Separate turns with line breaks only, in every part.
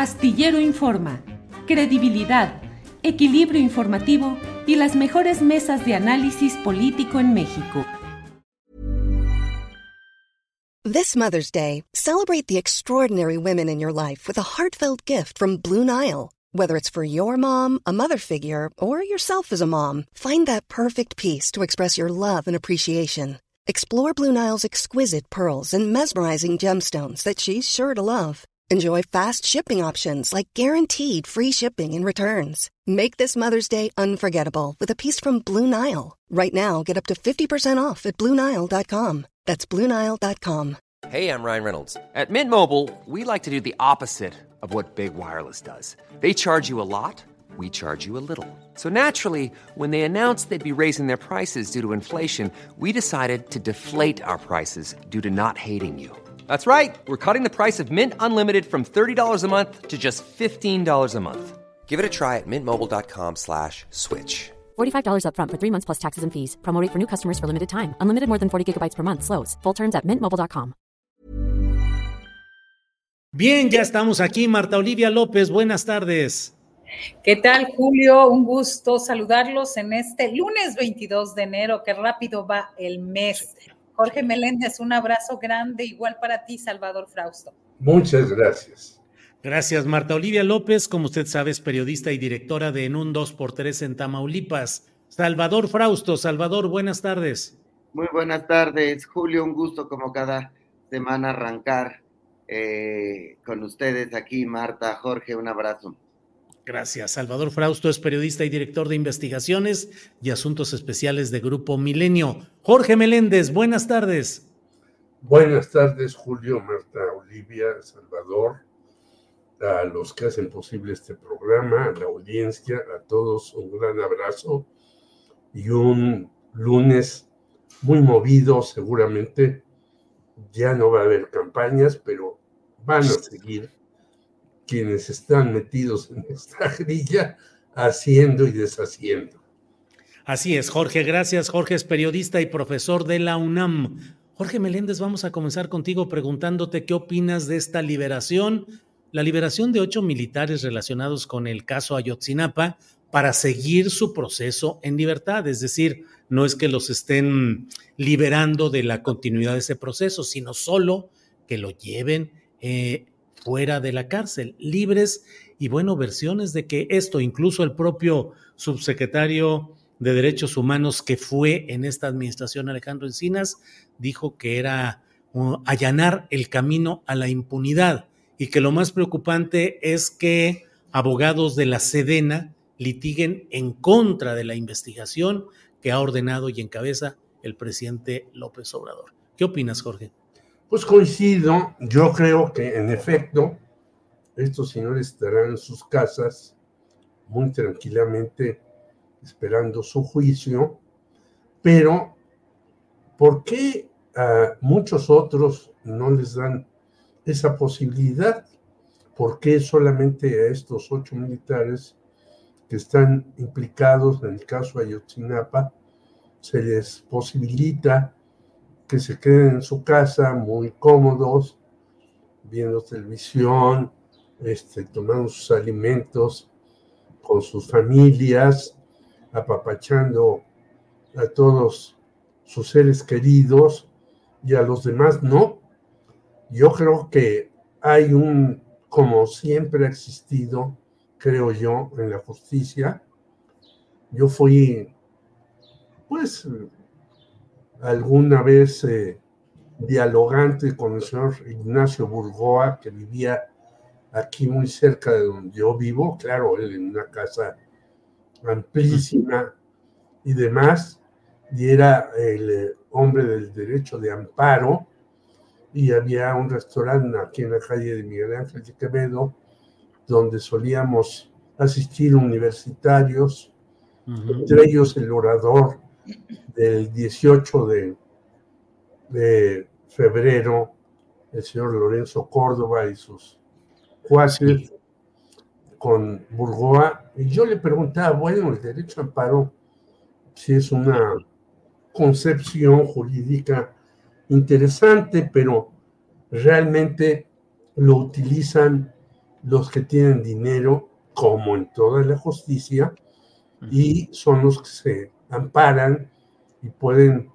Astillero Informa, credibilidad, equilibrio informativo y las mejores mesas de análisis político en México.
This Mother's Day, celebrate the extraordinary women in your life with a heartfelt gift from Blue Nile. Whether it's for your mom, a mother figure, or yourself as a mom, find that perfect piece to express your love and appreciation. Explore Blue Nile's exquisite pearls and mesmerizing gemstones that she's sure to love. Enjoy fast shipping options like guaranteed free shipping and returns. Make this Mother's Day unforgettable with a piece from Blue Nile. Right now, get up to 50% off at BlueNile.com. That's BlueNile.com.
Hey, I'm Ryan Reynolds. At Mint Mobile, we like to do the opposite of what Big Wireless does. They charge you a lot, we charge you a little. So naturally, when they announced they'd be raising their prices due to inflation, we decided to deflate our prices due to not hating you. That's right. We're cutting the price of Mint Unlimited from $30 a month to just $15 a month. Give it a try at mintmobile.com slash switch.
$45 upfront for three months plus taxes and fees. Promo rate for new customers for limited time. Unlimited more than 40 gigabytes per month. Slows. Full terms at mintmobile.com.
Bien, ya estamos aquí. Marta Olivia López, buenas tardes.
¿Qué tal, Julio? Un gusto saludarlos en este lunes 22 de enero. Qué rápido va el mes. Jorge Meléndez, un abrazo grande, igual para ti, Salvador Frausto.
Muchas gracias.
Gracias, Marta Olivia López. Como usted sabe, es periodista y directora de En un 2x3 en Tamaulipas. Salvador Frausto. Salvador, buenas tardes.
Muy buenas tardes, Julio. Un gusto, como cada semana, arrancar eh, con ustedes aquí, Marta, Jorge. Un abrazo.
Gracias. Salvador Frausto es periodista y director de investigaciones y asuntos especiales de Grupo Milenio. Jorge Meléndez, buenas tardes.
Buenas tardes, Julio, Marta, Olivia, Salvador, a los que hacen posible este programa, a la audiencia, a todos un gran abrazo y un lunes muy movido, seguramente. Ya no va a haber campañas, pero van a seguir quienes están metidos en esta grilla haciendo y deshaciendo.
Así es, Jorge, gracias. Jorge es periodista y profesor de la UNAM. Jorge Meléndez, vamos a comenzar contigo preguntándote qué opinas de esta liberación, la liberación de ocho militares relacionados con el caso Ayotzinapa para seguir su proceso en libertad. Es decir, no es que los estén liberando de la continuidad de ese proceso, sino solo que lo lleven eh, fuera de la cárcel, libres y bueno, versiones de que esto, incluso el propio subsecretario de Derechos Humanos que fue en esta administración, Alejandro Encinas, dijo que era allanar el camino a la impunidad y que lo más preocupante es que abogados de la Sedena litiguen en contra de la investigación que ha ordenado y encabeza el presidente López Obrador. ¿Qué opinas, Jorge?
Pues coincido, yo creo que en efecto estos señores estarán en sus casas muy tranquilamente esperando su juicio, pero ¿por qué a muchos otros no les dan esa posibilidad? ¿Por qué solamente a estos ocho militares que están implicados en el caso Ayotzinapa se les posibilita que se queden en su casa muy cómodos, viendo televisión, este, tomando sus alimentos con sus familias, apapachando a todos sus seres queridos y a los demás no. Yo creo que hay un, como siempre ha existido, creo yo, en la justicia. Yo fui, pues, alguna vez eh, dialogante con el señor Ignacio Burgoa, que vivía aquí muy cerca de donde yo vivo, claro, él en una casa amplísima y demás, y era el eh, hombre del derecho de amparo, y había un restaurante aquí en la calle de Miguel Ángel de Quevedo, donde solíamos asistir universitarios, entre ellos el orador del 18 de, de febrero, el señor Lorenzo Córdoba y sus cuates con Burgoa, y yo le preguntaba, bueno, el derecho a amparo, si es una concepción jurídica interesante, pero realmente lo utilizan los que tienen dinero, como en toda la justicia, y son los que se amparan y pueden,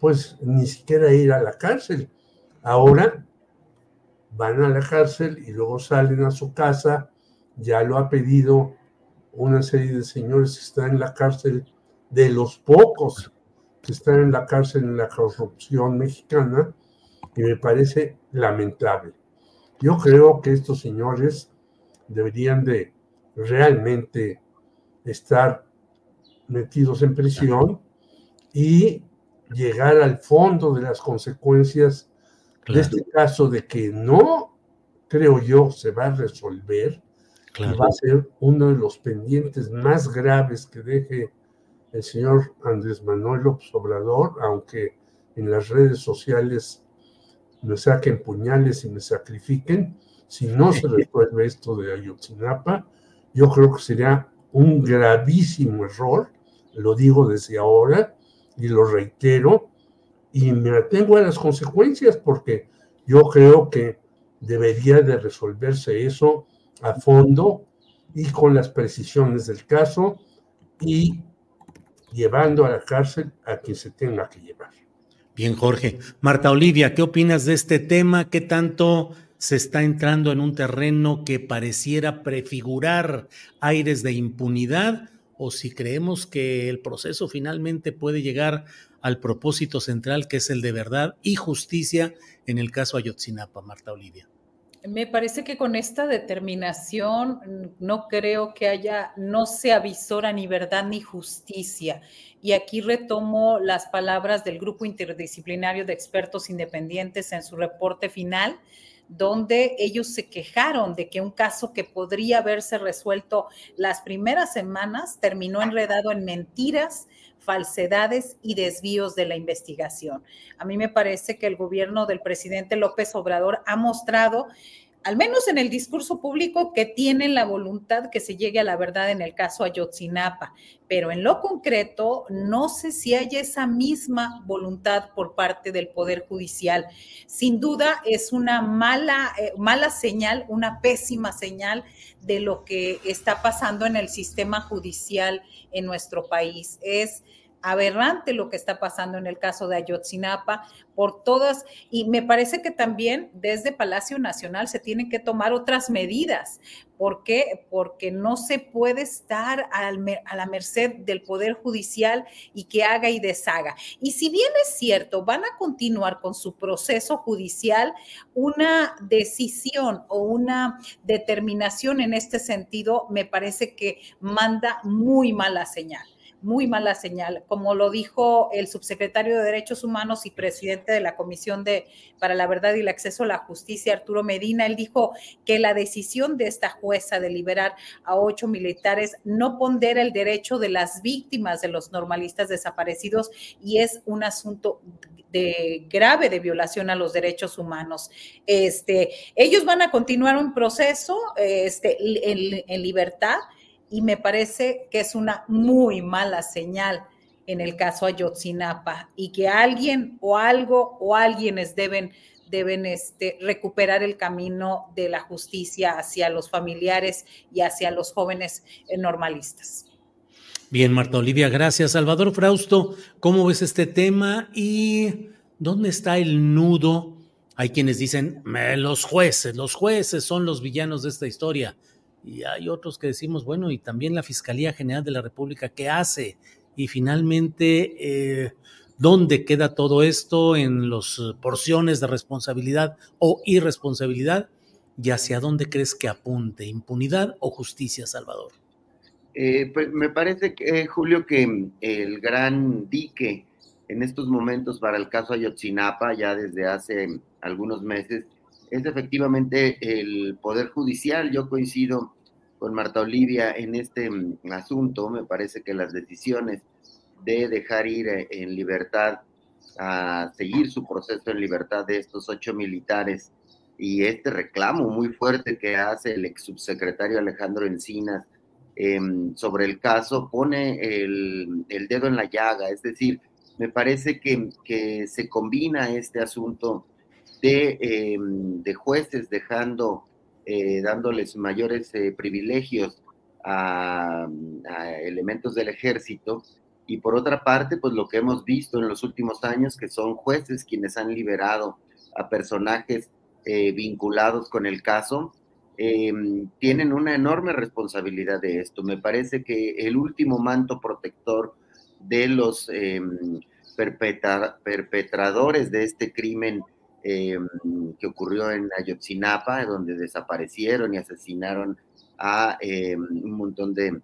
pues, ni siquiera ir a la cárcel. Ahora van a la cárcel y luego salen a su casa, ya lo ha pedido una serie de señores que están en la cárcel, de los pocos que están en la cárcel en la corrupción mexicana, y me parece lamentable. Yo creo que estos señores deberían de realmente estar metidos en prisión y llegar al fondo de las consecuencias de este caso de que no, creo yo, se va a resolver. va a ser uno de los pendientes más graves que deje el señor Andrés Manuel López Obrador, aunque en las redes sociales me saquen puñales y me sacrifiquen, si no se resuelve esto de Ayotzinapa, yo creo que sería un gravísimo error, lo digo desde ahora y lo reitero, y me atengo a las consecuencias porque yo creo que debería de resolverse eso a fondo y con las precisiones del caso y llevando a la cárcel a quien se tenga que llevar.
Bien, Jorge. Marta Olivia, ¿qué opinas de este tema? ¿Qué tanto se está entrando en un terreno que pareciera prefigurar aires de impunidad? ¿O si creemos que el proceso finalmente puede llegar al propósito central que es el de verdad y justicia en el caso Ayotzinapa, Marta Olivia?
Me parece que con esta determinación no creo que haya, no se avisora ni verdad ni justicia. Y aquí retomo las palabras del Grupo Interdisciplinario de Expertos Independientes en su reporte final, donde ellos se quejaron de que un caso que podría haberse resuelto las primeras semanas terminó enredado en mentiras, falsedades y desvíos de la investigación. A mí me parece que el gobierno del presidente López Obrador ha mostrado al menos en el discurso público, que tienen la voluntad que se llegue a la verdad en el caso Ayotzinapa, pero en lo concreto no sé si hay esa misma voluntad por parte del Poder Judicial. Sin duda es una mala, eh, mala señal, una pésima señal de lo que está pasando en el sistema judicial en nuestro país. Es aberrante lo que está pasando en el caso de Ayotzinapa, por todas, y me parece que también desde Palacio Nacional se tienen que tomar otras medidas. ¿Por qué? Porque no se puede estar a la merced del Poder Judicial y que haga y deshaga. Y si bien es cierto, van a continuar con su proceso judicial, una decisión o una determinación en este sentido me parece que manda muy mala señal muy mala señal. Como lo dijo el subsecretario de Derechos Humanos y presidente de la Comisión de, para la Verdad y el Acceso a la Justicia, Arturo Medina, él dijo que la decisión de esta jueza de liberar a ocho militares no pondera el derecho de las víctimas de los normalistas desaparecidos y es un asunto de grave de violación a los derechos humanos. Este, ellos van a continuar un proceso este, en, en libertad y me parece que es una muy mala señal en el caso Ayotzinapa y que alguien o algo o alguienes deben deben este, recuperar el camino de la justicia hacia los familiares y hacia los jóvenes eh, normalistas.
Bien, Marta Olivia, gracias. Salvador Frausto, ¿cómo ves este tema y dónde está el nudo? Hay quienes dicen, los jueces, los jueces son los villanos de esta historia. Y hay otros que decimos, bueno, y también la Fiscalía General de la República, ¿qué hace? Y finalmente, eh, ¿dónde queda todo esto en las porciones de responsabilidad o irresponsabilidad? ¿Y hacia dónde crees que apunte? ¿Impunidad o justicia, Salvador?
Eh, pues me parece, que, eh, Julio, que el gran dique en estos momentos para el caso Ayotzinapa, ya desde hace algunos meses, es efectivamente el Poder Judicial. Yo coincido con Marta Olivia en este mm, asunto. Me parece que las decisiones de dejar ir eh, en libertad, a seguir su proceso en libertad de estos ocho militares y este reclamo muy fuerte que hace el ex subsecretario Alejandro Encinas em, sobre el caso pone el, dedo en la llaga. Es decir, me parece que, que se combina este asunto de, em, de jueces dejando eh, dándoles mayores privilegios a, elementos del ejército. Y por otra parte, pues lo que hemos visto en los últimos años, que son jueces quienes han liberado a personajes vinculados con el caso, tienen una enorme responsabilidad de esto. Me parece que el último manto protector de los perpetradores de este crimen eh, que ocurrió en Ayotzinapa, donde desaparecieron y asesinaron a eh, un montón de,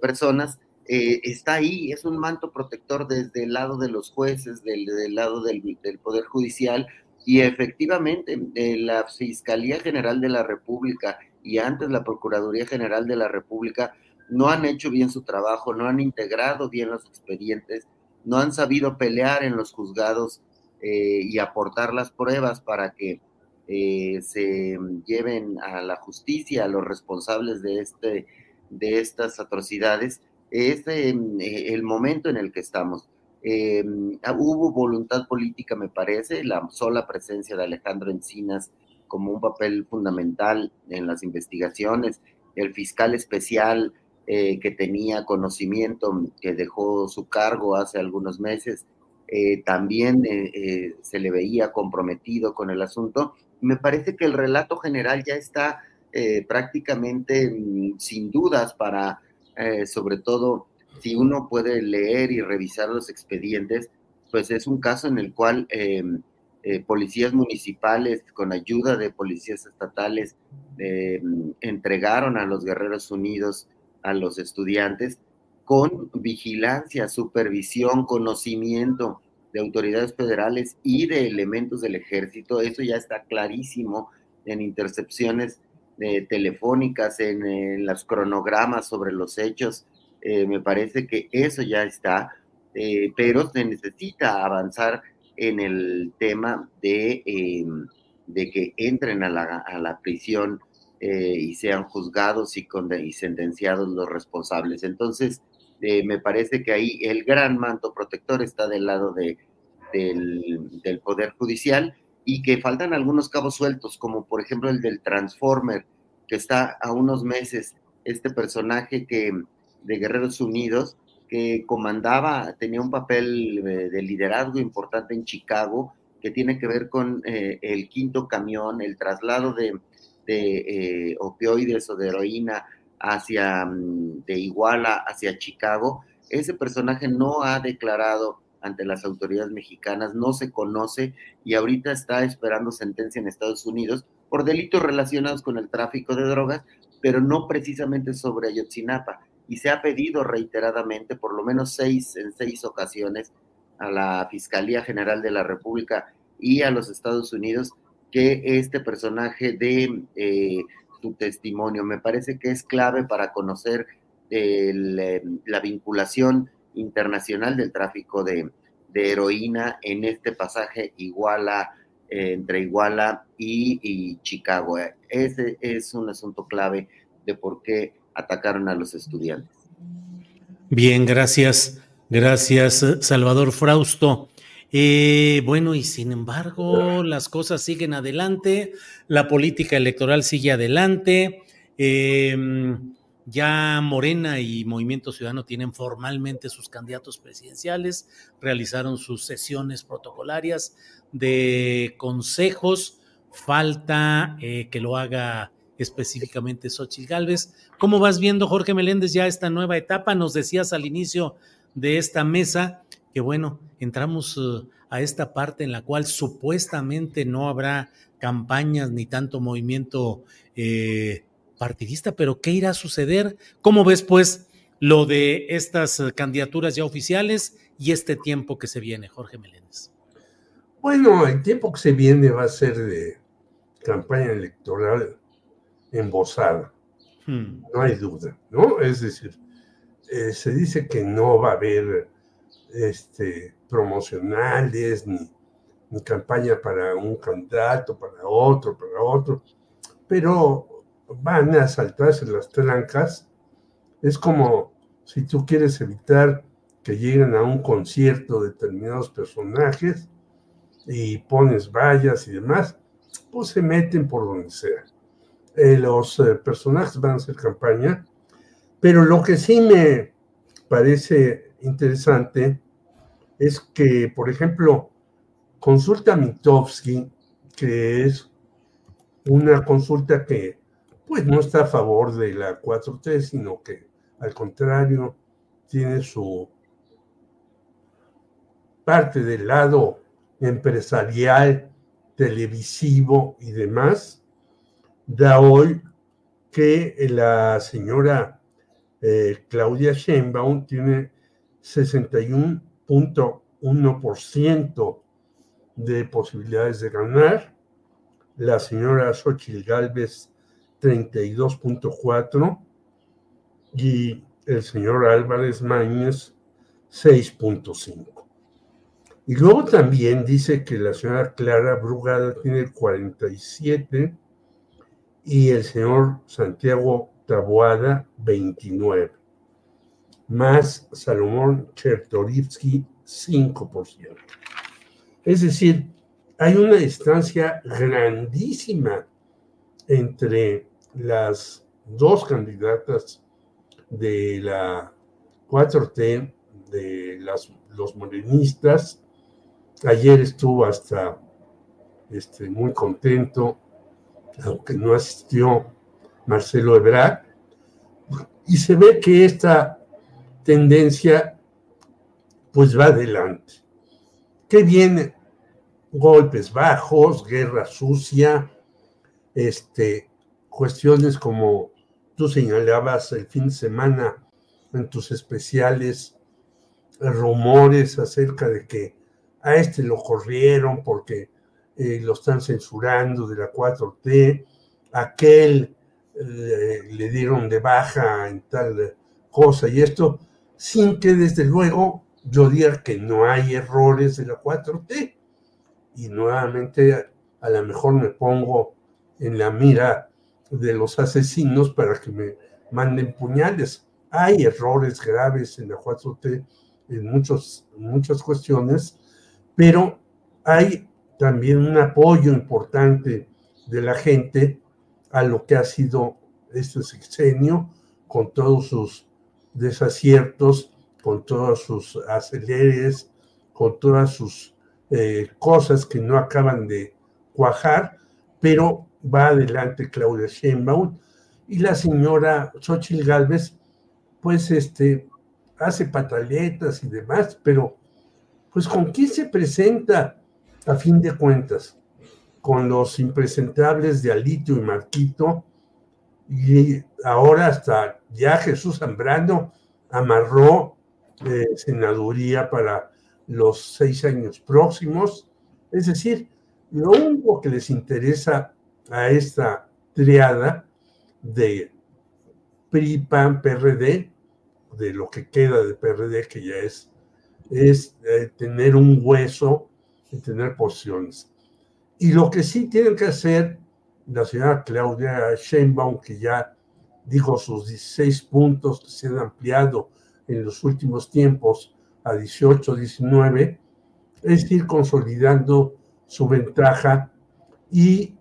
personas, eh, está ahí, es un manto protector desde el lado de los jueces, del, lado del, del, Poder Judicial, y efectivamente la Fiscalía General de la República y antes la Procuraduría General de la República no han hecho bien su trabajo, no han integrado bien los expedientes, no han sabido pelear en los juzgados eh, y aportar las pruebas para que eh, se lleven a la justicia a los responsables de, este, de estas atrocidades, es eh, el momento en el que estamos. hubo voluntad política, me parece, la sola presencia de Alejandro Encinas como un papel fundamental en las investigaciones, el fiscal especial que tenía conocimiento, que dejó su cargo hace algunos meses, eh, también eh, se le veía comprometido con el asunto. Me parece que el relato general ya está prácticamente mm, sin dudas para, sobre todo, si uno puede leer y revisar los expedientes, pues es un caso en el cual policías municipales, con ayuda de policías estatales, entregaron a los Guerreros Unidos a los estudiantes con vigilancia, supervisión, conocimiento de autoridades federales y de elementos del ejército. Eso ya está clarísimo en intercepciones eh, telefónicas, en, los cronogramas sobre los hechos. Eh, me parece que eso ya está, eh, pero se necesita avanzar en el tema de, de que entren a la, a la prisión y sean juzgados y, y, sentenciados los responsables. Entonces, eh, me parece que ahí el gran manto protector está del lado de, del, Poder Judicial y que faltan algunos cabos sueltos, como por ejemplo el del Transformer, que está a unos meses, este personaje que de Guerreros Unidos, que comandaba, tenía un papel eh, de liderazgo importante en Chicago, que tiene que ver con el quinto camión, el traslado de de eh, opioides o de heroína hacia, mm, de Iguala hacia Chicago, ese personaje no ha declarado ante las autoridades mexicanas, no se conoce y ahorita está esperando sentencia en Estados Unidos por delitos relacionados con el tráfico de drogas, pero no precisamente sobre Ayotzinapa. Y se ha pedido reiteradamente, por lo menos seis, en seis ocasiones, a la Fiscalía General de la República y a los Estados Unidos que este personaje dé eh, su testimonio. Me parece que es clave para conocer eh, la vinculación internacional del tráfico de, heroína en este pasaje Iguala, eh, entre Iguala y, Chicago. Ese es un asunto clave de por qué atacaron a los estudiantes.
Bien, gracias. Gracias, Salvador Frausto. Eh, bueno, y sin embargo, las cosas siguen adelante, la política electoral sigue adelante. Em, ya Morena y Movimiento Ciudadano tienen formalmente sus candidatos presidenciales, realizaron sus sesiones protocolarias de consejos. Falta eh, que lo haga específicamente Xochitl Gálvez. ¿Cómo vas viendo, Jorge Meléndez, ya esta nueva etapa? Nos decías al inicio de esta mesa que bueno, entramos uh, a esta parte en la cual supuestamente no habrá campañas ni tanto movimiento eh, partidista, pero ¿qué irá a suceder? ¿Cómo ves pues lo de estas uh, candidaturas ya oficiales y este tiempo que se viene, Jorge Meléndez?
Bueno, el tiempo que se viene va a ser de campaña electoral embosada, hmm. no hay duda, ¿no? Es decir, eh, se dice que no va a haber este, promocionales, ni, campaña para un candidato, para otro, para otro, pero van a saltarse las trancas. Es como si tú quieres evitar que lleguen a un concierto determinados personajes y pones vallas y demás, pues se meten por donde sea. eh, los eh, personajes van a hacer campaña, pero lo que sí me parece interesante es que, por ejemplo, consulta Mitofsky, que es una consulta que pues no está a favor de la 4T, sino que al contrario tiene su parte del lado empresarial, televisivo y demás, da hoy que la señora eh, Claudia Sheinbaum tiene 61.1% de posibilidades de ganar, la señora Xochitl Galvez 32.4 y el señor Álvarez Mañez 6.5. Y luego también dice que la señora Clara Brugada tiene 47 y el señor Santiago Taboada 29, más Salomón Chertorivsky 5%. Es decir, hay una distancia grandísima entre las dos candidatas de la 4T, de las, los morenistas. Ayer estuvo hasta este, muy contento, aunque no asistió Marcelo Ebrard, y se ve que esta tendencia pues va adelante. ¿Qué viene? Golpes bajos, guerra sucia, este, cuestiones como tú señalabas el fin de semana en tus especiales, rumores acerca de que a este lo corrieron porque eh, lo están censurando de la 4T, aquel eh, le dieron de baja en tal cosa y esto, sin que desde luego yo diga que no hay errores de la 4T. Y nuevamente a lo mejor me pongo en la mira de los asesinos para que me manden puñales. Hay errores graves en la 4T en, muchos, muchas cuestiones, pero hay también un apoyo importante de la gente a lo que ha sido este sexenio, con todos sus desaciertos, con todos sus aceleres, con todas sus eh, cosas que no acaban de cuajar, pero va adelante Claudia Sheinbaum. Y la señora Xochitl Galvez, pues este, hace pataletas y demás, pero pues con quién se presenta a fin de cuentas, con los impresentables de Alito y Marquito, y ahora hasta ya Jesús Zambrano amarró eh, senaduría para los seis años próximos, es decir, lo único que les interesa a esta triada de PRI, PAN, PRD, de lo que queda de PRD, que ya es, es eh, tener un hueso y tener posiciones. Y lo que sí tienen que hacer la señora Claudia Sheinbaum, que ya dijo sus 16 puntos que se han ampliado en los últimos tiempos a 18, 19, es ir consolidando su ventaja y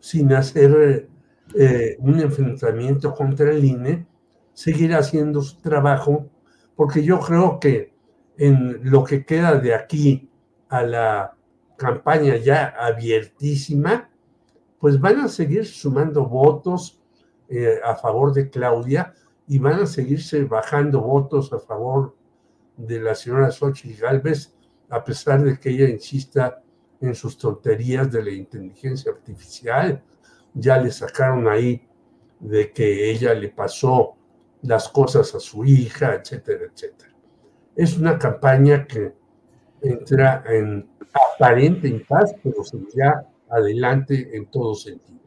sin hacer eh, un enfrentamiento contra el INE, seguir haciendo su trabajo, porque yo creo que en lo que queda de aquí a la campaña ya abiertísima, pues van a seguir sumando votos eh, a favor de Claudia y van a seguirse bajando votos a favor de la señora Xochitl Galvez, a pesar de que ella insista en sus tonterías de la inteligencia artificial. Ya le sacaron ahí de que ella le pasó las cosas a su hija, etcétera, etcétera. Es una campaña que entra en aparente paz, pero ya adelante en todos sentidos.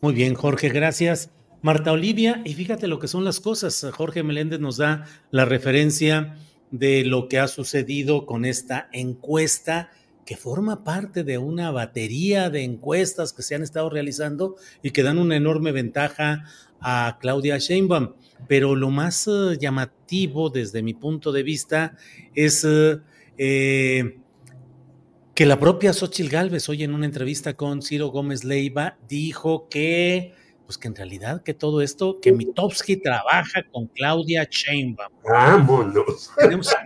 Muy bien, Jorge, gracias. Marta Olivia, y fíjate lo que son las cosas. Jorge Meléndez nos da la referencia de lo que ha sucedido con esta encuesta que forma parte de una batería de encuestas que se han estado realizando y que dan una enorme ventaja a Claudia Sheinbaum. Pero lo más eh, llamativo desde mi punto de vista es eh, que la propia Xochitl Gálvez hoy en una entrevista con Ciro Gómez Leiva dijo que pues que en realidad que todo esto, que Mitowski trabaja con Claudia Sheinbaum.
Vámonos.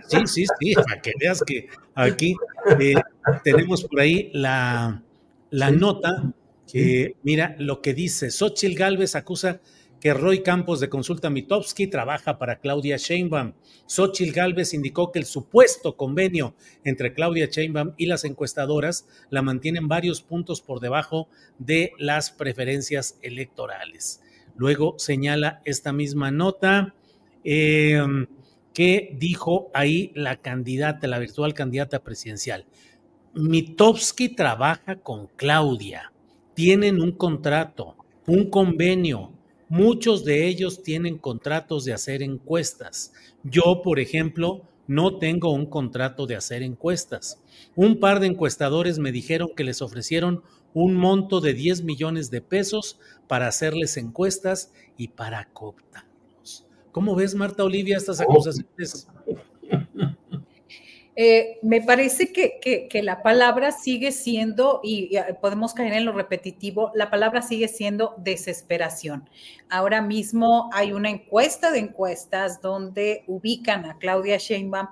sí, sí, sí, para que veas que aquí eh, tenemos por ahí la, la nota, que mira lo que dice, Xochitl Galvez acusa que Roy Campos de Consulta Mitowski trabaja para Claudia Sheinbaum. Xochitl Galvez indicó que el supuesto convenio entre Claudia Sheinbaum y las encuestadoras la mantienen varios puntos por debajo de las preferencias electorales. Luego señala esta misma nota em, que dijo ahí la candidata, la virtual candidata presidencial. Mitowski trabaja con Claudia, tienen un contrato, un convenio, Muchos de ellos tienen contratos de hacer encuestas. Yo, por ejemplo, no tengo un contrato de hacer encuestas. Un par de encuestadores me dijeron que les ofrecieron un monto de 10 millones de pesos para hacerles encuestas y para cooptarlos. ¿Cómo ves, Marta Olivia, estas acusaciones?
Eh, me parece que, la palabra sigue siendo, y, podemos caer en lo repetitivo, la palabra sigue siendo desesperación. Ahora mismo hay una encuesta de encuestas donde ubican a Claudia Sheinbaum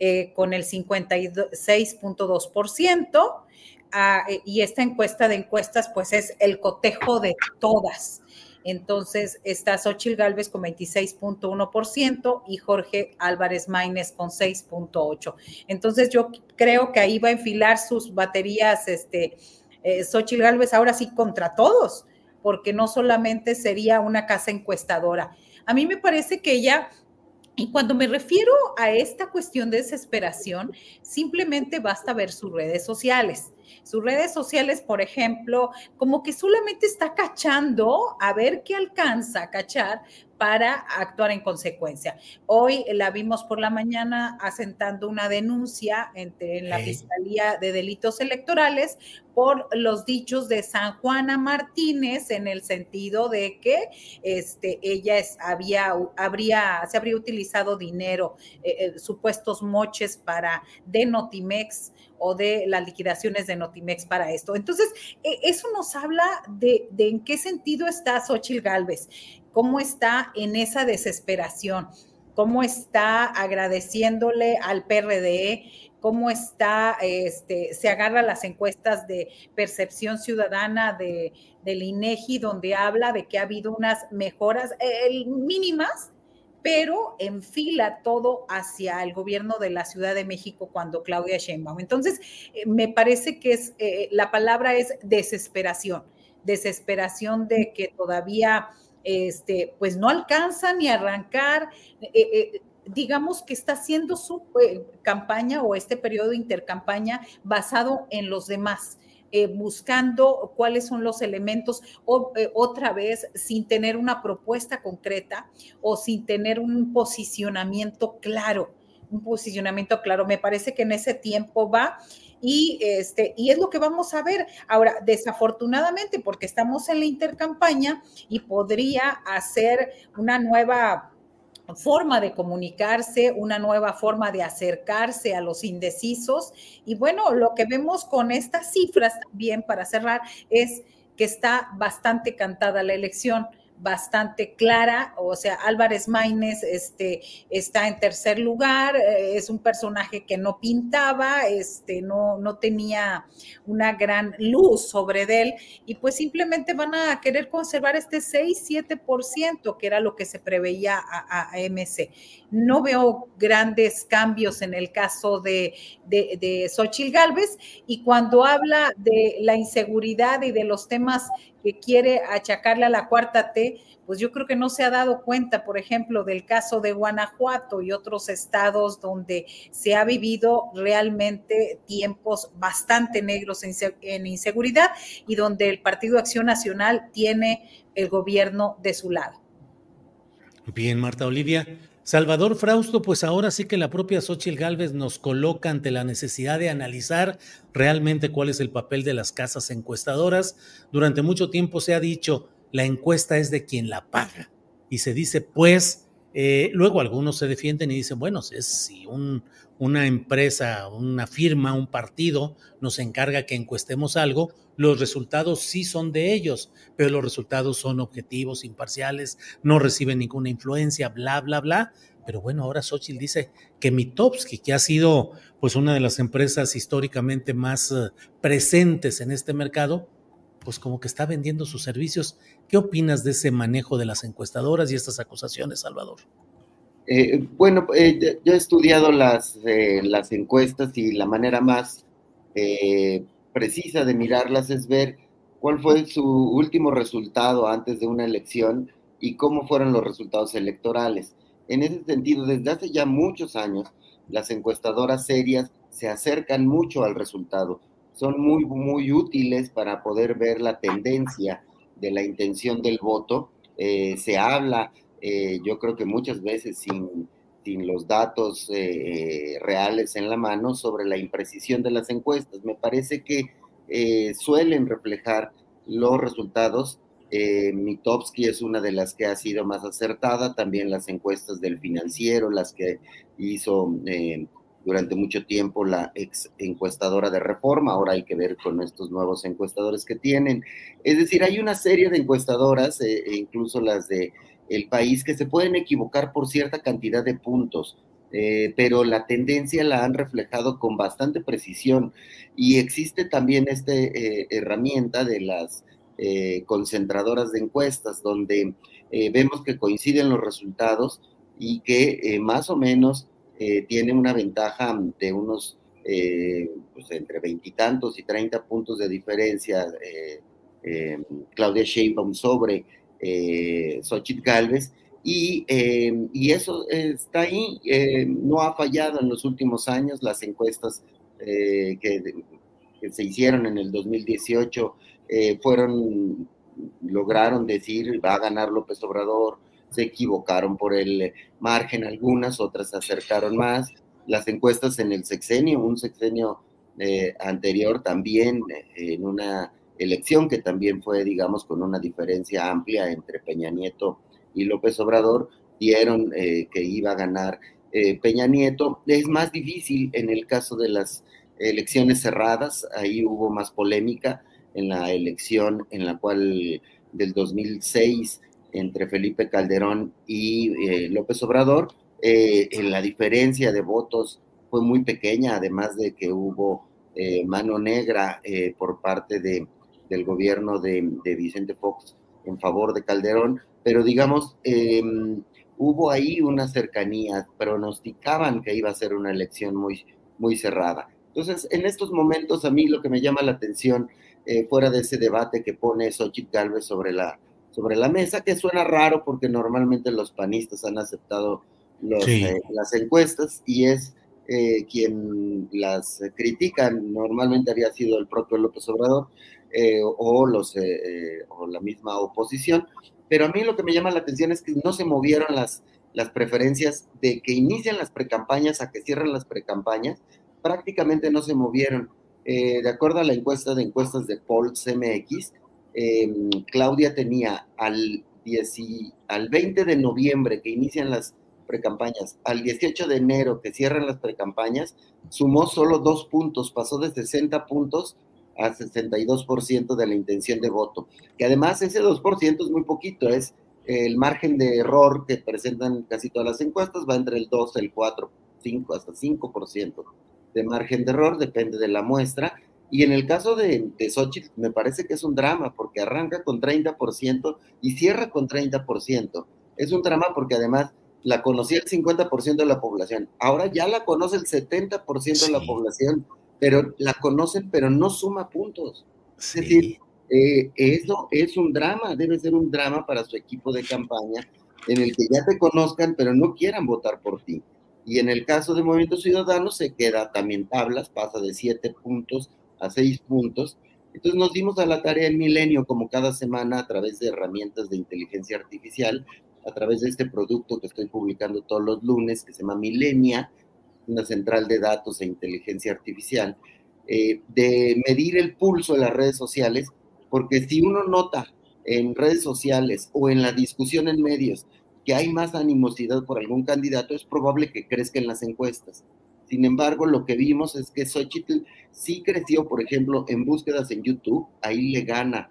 eh, con el 56.2%. Ah, y esta encuesta de encuestas, pues es el cotejo de todas. Entonces está Xochil Gálvez con 26.1% y Jorge Álvarez Maínez con 6.8%. Entonces yo creo que ahí va a enfilar sus baterías, este, eh, Xochil Gálvez ahora sí contra todos, porque no solamente sería una casa encuestadora. A mí me parece que ella y cuando me refiero a esta cuestión de desesperación, simplemente basta ver sus redes sociales. Sus redes sociales, por ejemplo, como que solamente está cachando a ver qué alcanza a cachar para actuar en consecuencia. Hoy la vimos por la mañana asentando una denuncia en la Fiscalía de Delitos Electorales por los dichos de San Juana Martínez en el sentido de que este, ella es, había, habría, se habría utilizado dinero, eh, eh, supuestos moches para de Notimex o de las liquidaciones de Notimex para esto. Entonces, e, eso nos habla de, en qué sentido está Xochitl Galvez, cómo está en esa desesperación, cómo está agradeciéndole al PRD, cómo está, este, se agarra las encuestas de percepción ciudadana de, del INEGI, donde habla de que ha habido unas mejoras eh, mínimas pero enfila todo hacia el gobierno de la Ciudad de México cuando Claudia Sheinbaum. Entonces, eh, me parece que es, eh, la palabra es desesperación, desesperación de que todavía, este, pues no alcanza ni arrancar. Eh, digamos que está haciendo su campaña o este periodo de intercampaña basado en los demás eh, buscando cuáles son los elementos, eh, otra vez sin tener una propuesta concreta o sin tener un posicionamiento claro, un posicionamiento claro. Me parece que en ese tiempo va y este y es lo que vamos a ver ahora desafortunadamente porque estamos en la intercampaña y podría hacer una nueva forma de comunicarse, una nueva forma de acercarse a los indecisos. Y bueno, lo que vemos con estas cifras también para cerrar es que está bastante cantada la elección bastante clara, o sea, Álvarez Maínez este, está en tercer lugar, eh, es un personaje que no pintaba, este, no, no tenía una gran luz sobre él, y pues simplemente van a querer conservar este 6-7%, que era lo que se preveía a, MC. No veo grandes cambios en el caso de, de, de Xochitl Galvez, y cuando habla de la inseguridad y de los temas que quiere achacarle a la cuarta T, pues yo creo que no se ha dado cuenta, por ejemplo, del caso de Guanajuato y otros estados donde se ha vivido realmente tiempos bastante negros en inseguridad y donde el Partido Acción Nacional tiene el gobierno de su lado.
Bien, Marta Olivia. Salvador Frausto, pues ahora sí que la propia Xochitl Gálvez nos coloca ante la necesidad de analizar realmente cuál es el papel de las casas encuestadoras. Durante mucho tiempo se ha dicho, la encuesta es de quien la paga. Y se dice, pues, Eh, luego algunos se defienden y dicen, bueno, es si un, una empresa, una firma, un partido nos encarga que encuestemos algo, los resultados sí son de ellos, pero los resultados son objetivos, imparciales, no reciben ninguna influencia, bla, bla, bla. Pero bueno, ahora Xochitl dice que Mitowski, que ha sido pues una de las empresas históricamente más eh, presentes en este mercado, pues como que está vendiendo sus servicios. ¿Qué opinas de ese manejo de las encuestadoras y estas acusaciones, Salvador?
Eh, bueno, eh, yo he estudiado las, las encuestas y la manera más precisa de mirarlas es ver cuál fue su último resultado antes de una elección y cómo fueron los resultados electorales. En ese sentido, desde hace ya muchos años, las encuestadoras serias se acercan mucho al resultado. Son muy, muy útiles para poder ver la tendencia de la intención del voto. Eh, se habla, eh, yo creo que muchas veces sin, sin los datos eh, reales en la mano, sobre la imprecisión de las encuestas. Me parece que suelen reflejar los resultados Mitowski es una de las que ha sido más acertada, también las encuestas del financiero, las que hizo durante mucho tiempo la ex encuestadora de reforma, ahora hay que ver con estos nuevos encuestadores que tienen. Es decir, hay una serie de encuestadoras, eh, e incluso las de el país, que se pueden equivocar por cierta cantidad de puntos. Eh, pero la tendencia la han reflejado con bastante precisión y existe también esta herramienta de las eh, concentradoras de encuestas, donde eh, vemos que coinciden los resultados y que eh, más o menos tiene una ventaja de unos pues entre veintitantos y treinta puntos de diferencia Claudia Sheinbaum sobre Xochitl Galvez. Y, y, eso está ahí, no ha fallado en los últimos años, las encuestas que, que, se hicieron en el 2018 eh, fueron, lograron decir, va a ganar López Obrador, se equivocaron por el margen algunas, otras se acercaron más. Las encuestas en el sexenio, un sexenio eh, anterior también, eh, en una elección que también fue, digamos, con una diferencia amplia entre Peña Nieto y López Obrador, dieron que iba a ganar Peña Nieto. Es más difícil en el caso de las elecciones cerradas, ahí hubo más polémica en la elección en la cual del 2006 entre Felipe Calderón y eh, López Obrador, eh, la diferencia de votos fue muy pequeña, además de que hubo eh, mano negra por parte de, del gobierno de, Vicente Fox en favor de Calderón, pero digamos, em, hubo ahí una cercanía, pronosticaban que iba a ser una elección muy, muy cerrada. Entonces, en estos momentos a mí lo que me llama la atención fuera de ese debate que pone Xochitl Galvez sobre la, sobre la mesa, que suena raro porque normalmente los panistas han aceptado eh, las encuestas y es eh, quien las critican, normalmente había sido el propio López Obrador o, los, o la misma oposición, pero a mí lo que me llama la atención es que no se movieron las, las preferencias de que inician las precampañas a que cierren las precampañas, prácticamente no se movieron. Eh, de acuerdo a la encuesta de encuestas de Polls MX, em, Claudia tenía al, al 20 de noviembre que inician las precampañas, al 18 de enero que cierran las precampañas, sumó solo dos puntos, pasó de 60 puntos a 62% de la intención de voto, que además ese 2% es muy poquito, es el margen de error que presentan casi todas las encuestas, va entre el 2, el 4, 5, hasta 5% de margen de error, depende de la muestra. Y en el caso de, de Xochitl, me parece que es un drama, porque arranca con 30% y cierra con 30%. Es un drama porque además la conocía el 50% de la población. Ahora ya la conoce el 70% de la población, pero la conocen, pero no suma puntos. Es decir, eh, eso es un drama, debe ser un drama para su equipo de campaña en el que ya te conozcan, pero no quieran votar por ti. Y en el caso de Movimiento Ciudadano se queda también tablas, pasa de siete puntos a seis puntos. Entonces nos dimos a la tarea el milenio, como cada semana, a través de herramientas de inteligencia artificial, a través de este producto que estoy publicando todos los lunes, que se llama Milenia, una central de datos e inteligencia artificial, eh, de medir el pulso de las redes sociales, porque si uno nota en redes sociales o en la discusión en medios que hay más animosidad por algún candidato, es probable que crezca en las encuestas. Sin embargo, lo que vimos es que Xochitl sí creció, por ejemplo, en búsquedas en YouTube, ahí le gana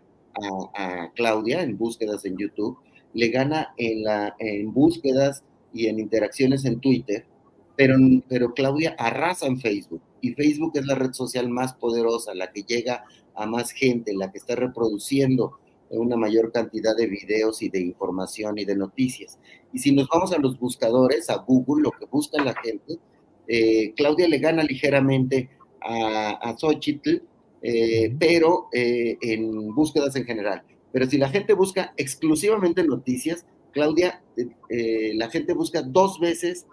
a, Claudia en búsquedas en YouTube, le gana en, la, en búsquedas y en interacciones en Twitter, pero, pero Claudia arrasa en Facebook. Y Facebook es la red social más poderosa, la que llega a más gente, la que está reproduciendo una mayor cantidad de videos y de información y de noticias. Y si nos vamos a los buscadores, a Google, lo que busca la gente, eh, Claudia le gana ligeramente a, a Xochitl, eh, pero eh, en búsquedas en general. Pero si la gente busca exclusivamente noticias, Claudia, la gente busca dos veces,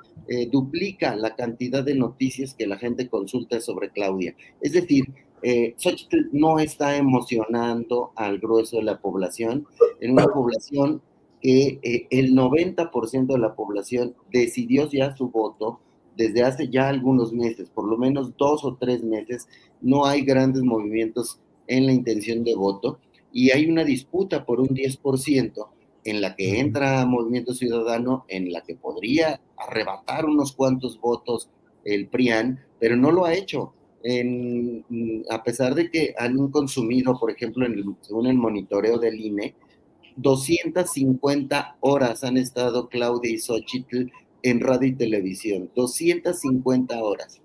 duplica la cantidad de noticias que la gente consulta sobre Claudia. Es decir, eh, Xochitl no está emocionando al grueso de la población, en una población que eh, el 90% de la población decidió ya su voto desde hace ya algunos meses, por lo menos dos o tres meses, no hay grandes movimientos en la intención de voto y hay una disputa por un 10% en la que entra Movimiento Ciudadano, en la que podría arrebatar unos cuantos votos el PRIAN, pero no lo ha hecho. A pesar de que han consumido, por ejemplo, en según el monitoreo del INE, 250 horas han estado Claudia y Xochitl en radio y televisión, 250 horas.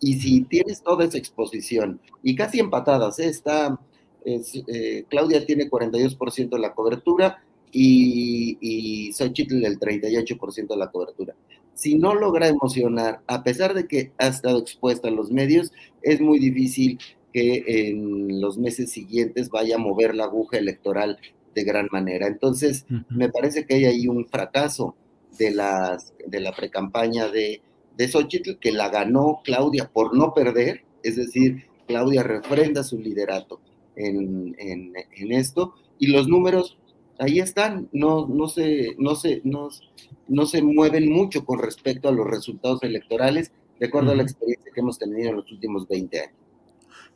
Y si tienes toda esa exposición, y casi empatadas, ¿eh? está, eh, Claudia tiene 42% de la cobertura y, y Xochitl el 38% de la cobertura si no logra emocionar, a pesar de que ha estado expuesta a los medios, es muy difícil que en los meses siguientes vaya a mover la aguja electoral de gran manera. Entonces, me parece que hay ahí un fracaso de, las, de la precampaña de, de Xochitl, que la ganó Claudia por no perder, es decir, Claudia refrenda su liderato en, en, en esto, y los números ahí están, no, no, se, no, se, no, no se mueven mucho con respecto a los resultados electorales, de acuerdo a la experiencia que hemos tenido en los últimos 20 años.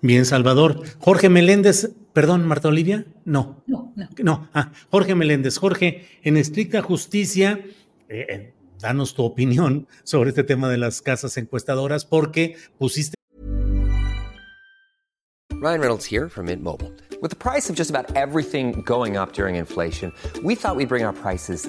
Bien, Salvador. Jorge Meléndez, perdón, Marta Olivia,
no. No,
no. No, ah, Jorge Meléndez. Jorge, en estricta justicia, eh, eh, danos tu opinión sobre este tema de las casas encuestadoras, porque pusiste.
Ryan Reynolds here from Mint Mobile. With the price of just about everything going up during inflation, we thought we'd bring our prices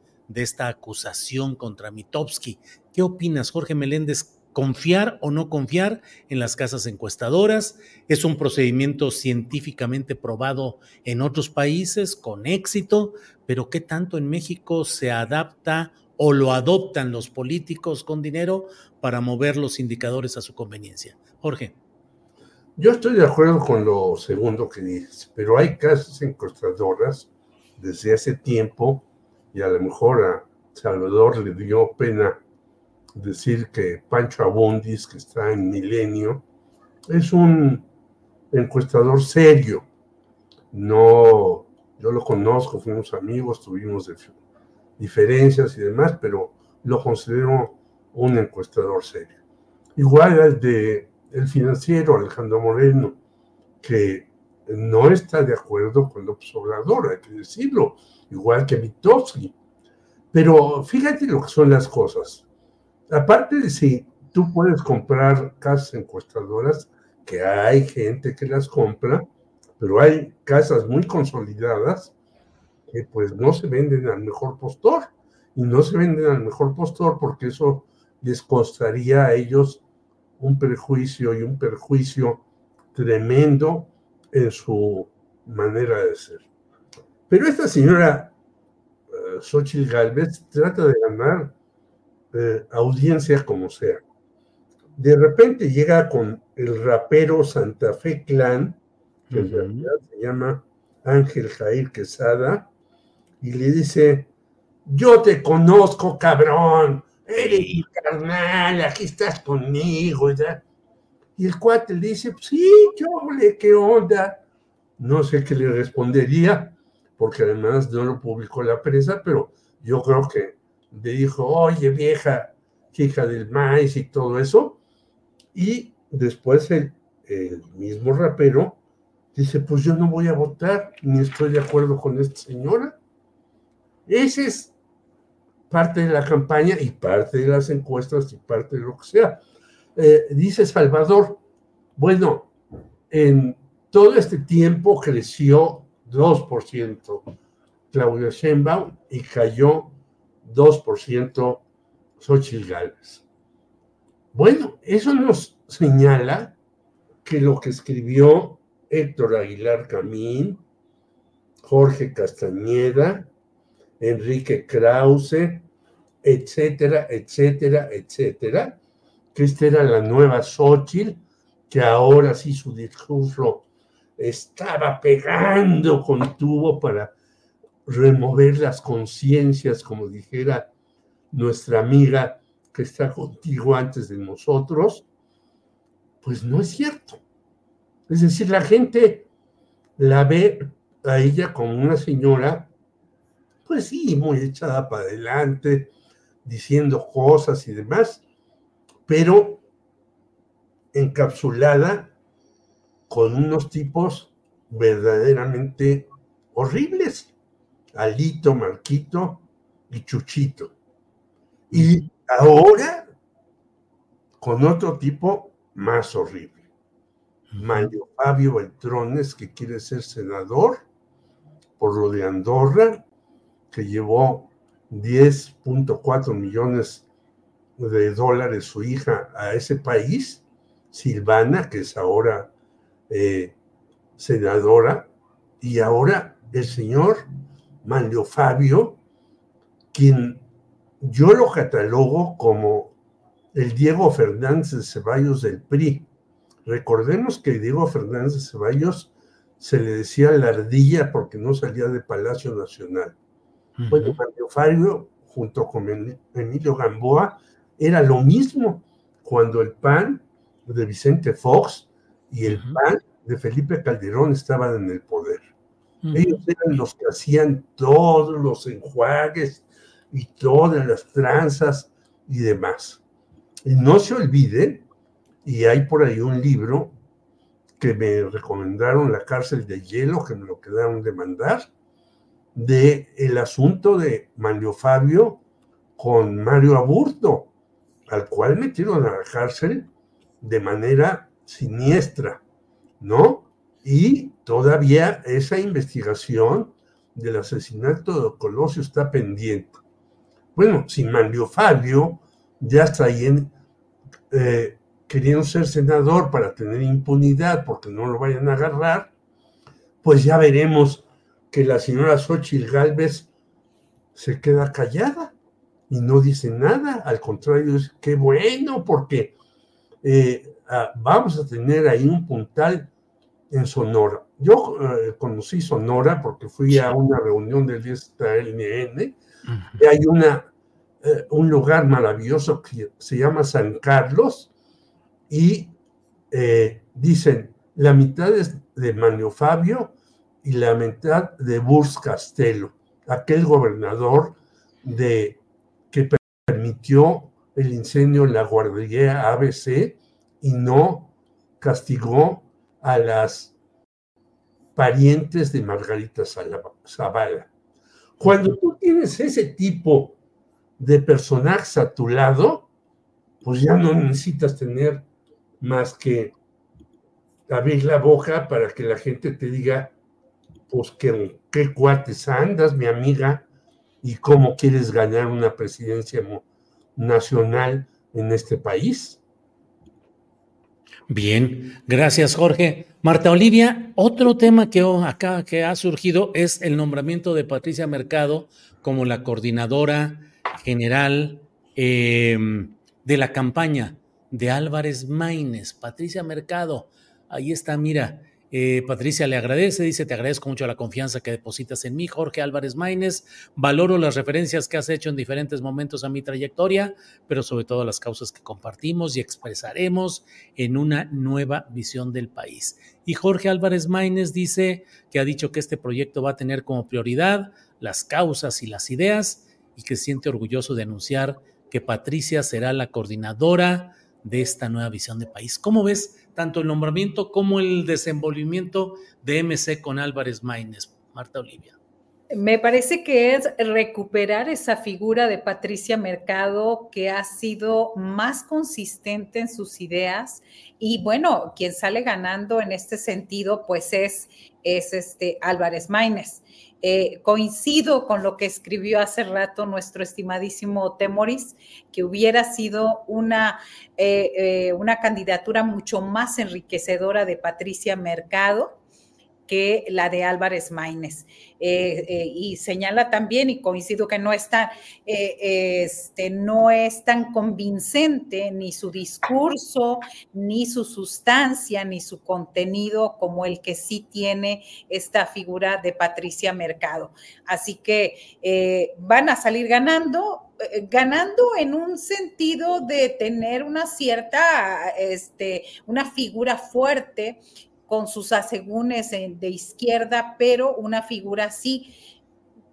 de esta acusación contra Mitowski. ¿Qué opinas, Jorge Meléndez? ¿Confiar o no confiar en las casas encuestadoras? Es un procedimiento científicamente probado en otros países con éxito, pero ¿qué tanto en México se adapta o lo adoptan los políticos con dinero para mover los indicadores a su conveniencia? Jorge.
Yo estoy de acuerdo con lo segundo que dices, pero hay casas encuestadoras desde hace tiempo y a lo mejor a Salvador le dio pena decir que Pancho Abundis, que está en Milenio, es un encuestador serio. No, yo lo conozco, fuimos amigos, tuvimos diferencias y demás, pero lo considero un encuestador serio. Igual al de el financiero Alejandro Moreno, que no está de acuerdo con López Obrador, hay que decirlo, igual que Mitowski. Pero fíjate lo que son las cosas. Aparte de si tú puedes comprar casas encuestadoras, que hay gente que las compra, pero hay casas muy consolidadas que pues no se venden al mejor postor. y no se venden al mejor postor porque eso les costaría a ellos un perjuicio y un perjuicio tremendo en su manera de ser. Pero esta señora uh, Xochitl Galvez trata de ganar eh, audiencia como sea. De repente llega con el rapero Santa Fe Clan, que en realidad se llama Ángel Jair Quesada, y le dice, yo te conozco, cabrón, eres carnal, aquí estás conmigo. Y el cuate le dice, sí, yo, ¿qué onda? No sé qué le respondería, porque además no lo publicó la prensa, pero yo creo que le dijo, oye vieja, hija del maíz y todo eso. Y después el, mismo rapero dice, pues yo no voy a votar, ni estoy de acuerdo con esta señora. Ese es parte de la campaña y parte de las encuestas y parte de lo que sea. Eh, dice Salvador, bueno, en todo este tiempo creció 2% Claudia Sheinbaum y cayó 2% Xochitl Gálvez. Bueno, eso nos señala que lo que escribió Héctor Aguilar Camín, Jorge Castañeda, Enrique Krause, etcétera, etcétera, etcétera, que esta era la nueva Xochitl, que ahora sí su discurso estaba pegando con tubo para remover las conciencias, como dijera nuestra amiga que está contigo antes de nosotros, pues no es cierto. Es decir, la gente la ve a ella como una señora pues sí, muy echada para adelante, diciendo cosas y demás, pero encapsulada con unos tipos verdaderamente horribles, Alito, Marquito y Chuchito. Y ahora con otro tipo más horrible, Mario Fabio Beltrones, que quiere ser senador por lo de Andorra, que llevó 10.4 millones de dólares su hija a ese país, Silvana, que es ahora eh, senadora, y ahora el señor Manlio Fabio, quien yo lo catalogo como el Diego Fernández de Ceballos del PRI. Recordemos que Diego Fernández de Ceballos se le decía la ardilla porque no salía de Palacio Nacional. Bueno, Mario Fabio, junto con Emilio Gamboa, era lo mismo cuando el PAN de Vicente Fox y el PAN de Felipe Calderón estaban en el poder. Ellos eran los que hacían todos los enjuagues y todas las tranzas y demás. Y no se olviden, y hay por ahí un libro que me recomendaron, La cárcel de hielo, que me lo quedaron de mandar, de el asunto de Mario Fabio con Mario Aburto, al cual metieron a la cárcel de manera siniestra, ¿no? Y todavía esa investigación del asesinato de Colosio está pendiente. Bueno, si Mario Fabio ya está ahí en, eh, queriendo ser senador para tener impunidad porque no lo vayan a agarrar, pues ya veremos que la señora Xochitl Galvez se queda callada y no dice nada. Al contrario, es que bueno, porque eh, ah, vamos a tener ahí un puntal en Sonora. Yo eh, conocí Sonora porque fui a una reunión del DSTLN y hay una, eh, un lugar maravilloso que se llama San Carlos y dicen, la mitad es de Manio Fabio y la mitad de Burs Castelo, aquel gobernador de, que permitió el incendio en la guardería ABC y no castigó a las parientes de Margarita Zavala. Cuando tú tienes ese tipo de personajes a tu lado, pues ya no necesitas tener más que abrir la boca para que la gente te diga pues que qué cuates andas, mi amiga, y cómo quieres ganar una presidencia nacional en este país.
Bien, gracias Jorge. Marta Olivia, otro tema que acá que ha surgido es el nombramiento de Patricia Mercado como la coordinadora general em, de la campaña de Álvarez Maínez. Patricia Mercado, ahí está, mira, eh, Patricia le agradece, dice, te agradezco mucho la confianza que depositas en mí, Jorge Álvarez Maínez. Valoro las referencias que has hecho en diferentes momentos a mi trayectoria, pero sobre todo las causas que compartimos y expresaremos en una nueva visión del país. Y Jorge Álvarez Maínez dice que ha dicho que este proyecto va a tener como prioridad las causas y las ideas y que siente orgulloso de anunciar que Patricia será la coordinadora de esta nueva visión de país. ¿Cómo ves tanto el nombramiento como el desenvolvimiento de MC con Álvarez Maínez? Marta Olivia.
Me parece que es recuperar esa figura de Patricia Mercado que ha sido más consistente en sus ideas y bueno, quien sale ganando en este sentido pues es, es este Álvarez Maínez. Eh, coincido con lo que escribió hace rato nuestro estimadísimo Temoris, que hubiera sido una, eh, eh, una candidatura mucho más enriquecedora de Patricia Mercado que la de Álvarez Maínez. Eh, eh, y señala también, y coincido que no, está, eh, este, no es tan convincente ni su discurso, ni su sustancia, ni su contenido como el que sí tiene esta figura de Patricia Mercado. Así que van a salir ganando, ganando en un sentido de tener una cierta, este, una figura fuerte con sus asegúnes de izquierda, pero una figura así.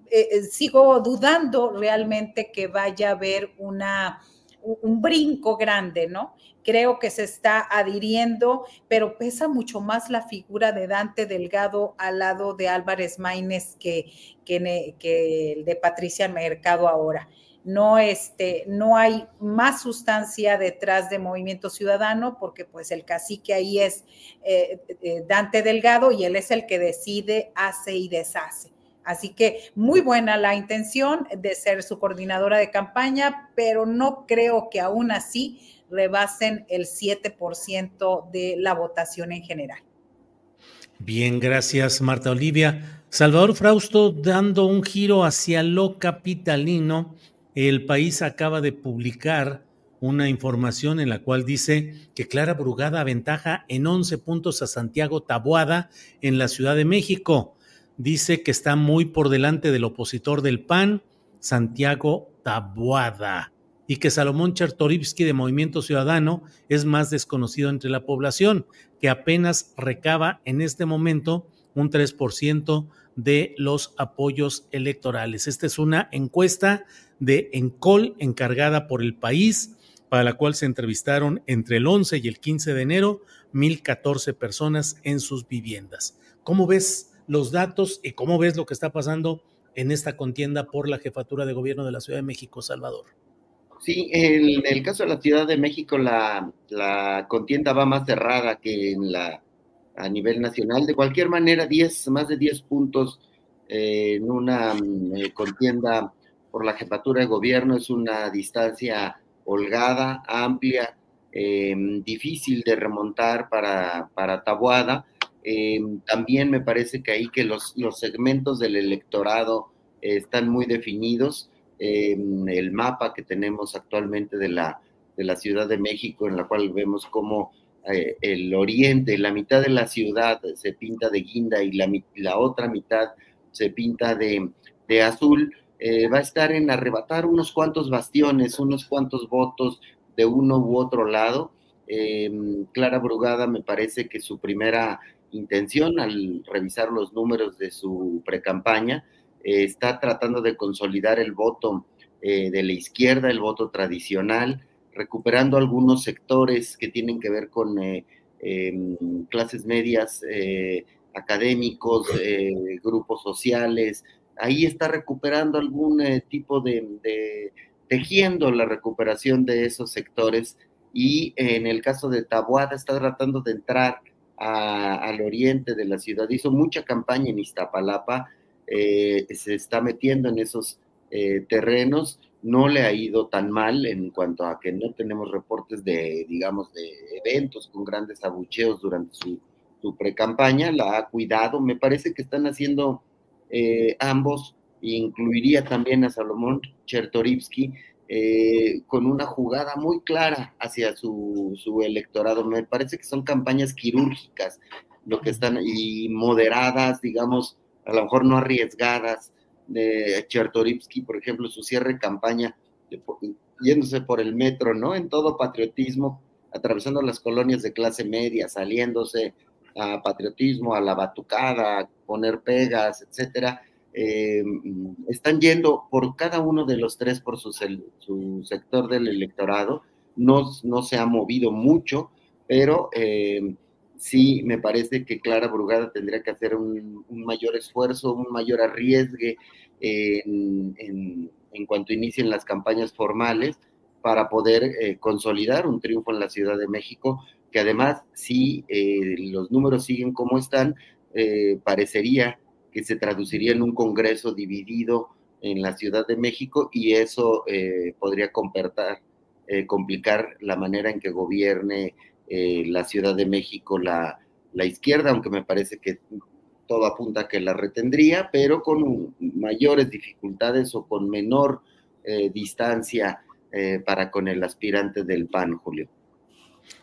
Eh, eh, sigo dudando realmente que vaya a haber una, un brinco grande, ¿no? Creo que se está adhiriendo, pero pesa mucho más la figura de Dante Delgado al lado de Álvarez Maínez que, que, que el de Patricia Mercado ahora no, este, no hay más sustancia detrás de Movimiento Ciudadano, porque pues el cacique ahí es eh, eh, Dante Delgado y él es el que decide, hace y deshace. Así que muy buena la intención de ser su coordinadora de campaña, pero no creo que aún así rebasen el 7% de la votación en general.
Bien, gracias Marta Olivia. Salvador Frausto dando un giro hacia lo capitalino el país acaba de publicar una información en la cual dice que Clara Brugada aventaja en 11 puntos a Santiago Tabuada en la Ciudad de México. Dice que está muy por delante del opositor del PAN, Santiago Tabuada, y que Salomón Chertorivsky de Movimiento Ciudadano es más desconocido entre la población, que apenas recaba en este momento un 3% de los apoyos electorales. Esta es una encuesta de Encol encargada por el país, para la cual se entrevistaron entre el 11 y el 15 de enero 1.014 personas en sus viviendas. ¿Cómo ves los datos y cómo ves lo que está pasando en esta contienda por la jefatura de gobierno de la Ciudad de México, Salvador?
Sí, en el caso de la Ciudad de México la, la contienda va más cerrada que en la, a nivel nacional. De cualquier manera, 10, más de 10 puntos eh, en una mm, eh, contienda por la jefatura de gobierno es una distancia holgada, amplia, em, difícil de remontar para, para Tabuada. Em, también me parece que ahí que los, los segmentos del electorado están muy definidos. Em, el mapa que tenemos actualmente de la, de la Ciudad de México, en la cual vemos cómo eh, el oriente, la mitad de la ciudad se pinta de guinda y la, la otra mitad se pinta de, de azul, eh, va a estar en arrebatar unos cuantos bastiones, unos cuantos votos de uno u otro lado. Em, Clara Brugada me parece que su primera intención al revisar los números de su precampaña eh, está tratando de consolidar el voto eh, de la izquierda, el voto tradicional, recuperando algunos sectores que tienen que ver con em, clases medias, académicos, grupos sociales, ahí está recuperando algún eh, tipo de, tejiendo la recuperación de esos sectores y en el caso de Tabuada está tratando de entrar al oriente de la ciudad. Hizo mucha campaña en Iztapalapa, eh, se está metiendo en esos eh, terrenos, no le ha ido tan mal en cuanto a que no tenemos reportes de, digamos, de eventos con grandes abucheos durante su, su pre-campaña, la ha cuidado, me parece que están haciendo eh, ambos, incluiría también a Salomón Chertorivsky, eh, con una jugada muy clara hacia su, su, electorado. Me parece que son campañas quirúrgicas, lo que están, y moderadas, digamos, a lo mejor no arriesgadas. De por ejemplo, su cierre de campaña, yéndose por el metro, ¿no? En todo patriotismo, atravesando las colonias de clase media, saliéndose a patriotismo, a la batucada, poner pegas, etcétera eh, están yendo por cada uno de los tres por su, sector del electorado. No, no, se ha movido mucho, pero eh, sí me parece que Clara Brugada tendría que hacer un, mayor esfuerzo, un mayor arriesgue en, en, cuanto inicien las campañas formales para poder eh, consolidar un triunfo en la Ciudad de México, que además, si los números siguen como están, parecería que se traduciría en un Congreso dividido en la Ciudad de México y eso eh, podría eh, complicar la manera en que gobierne eh, la Ciudad de México la, la, izquierda, aunque me parece que todo apunta a que la retendría, pero con mayores dificultades o con menor distancia para con el aspirante del PAN, Julio.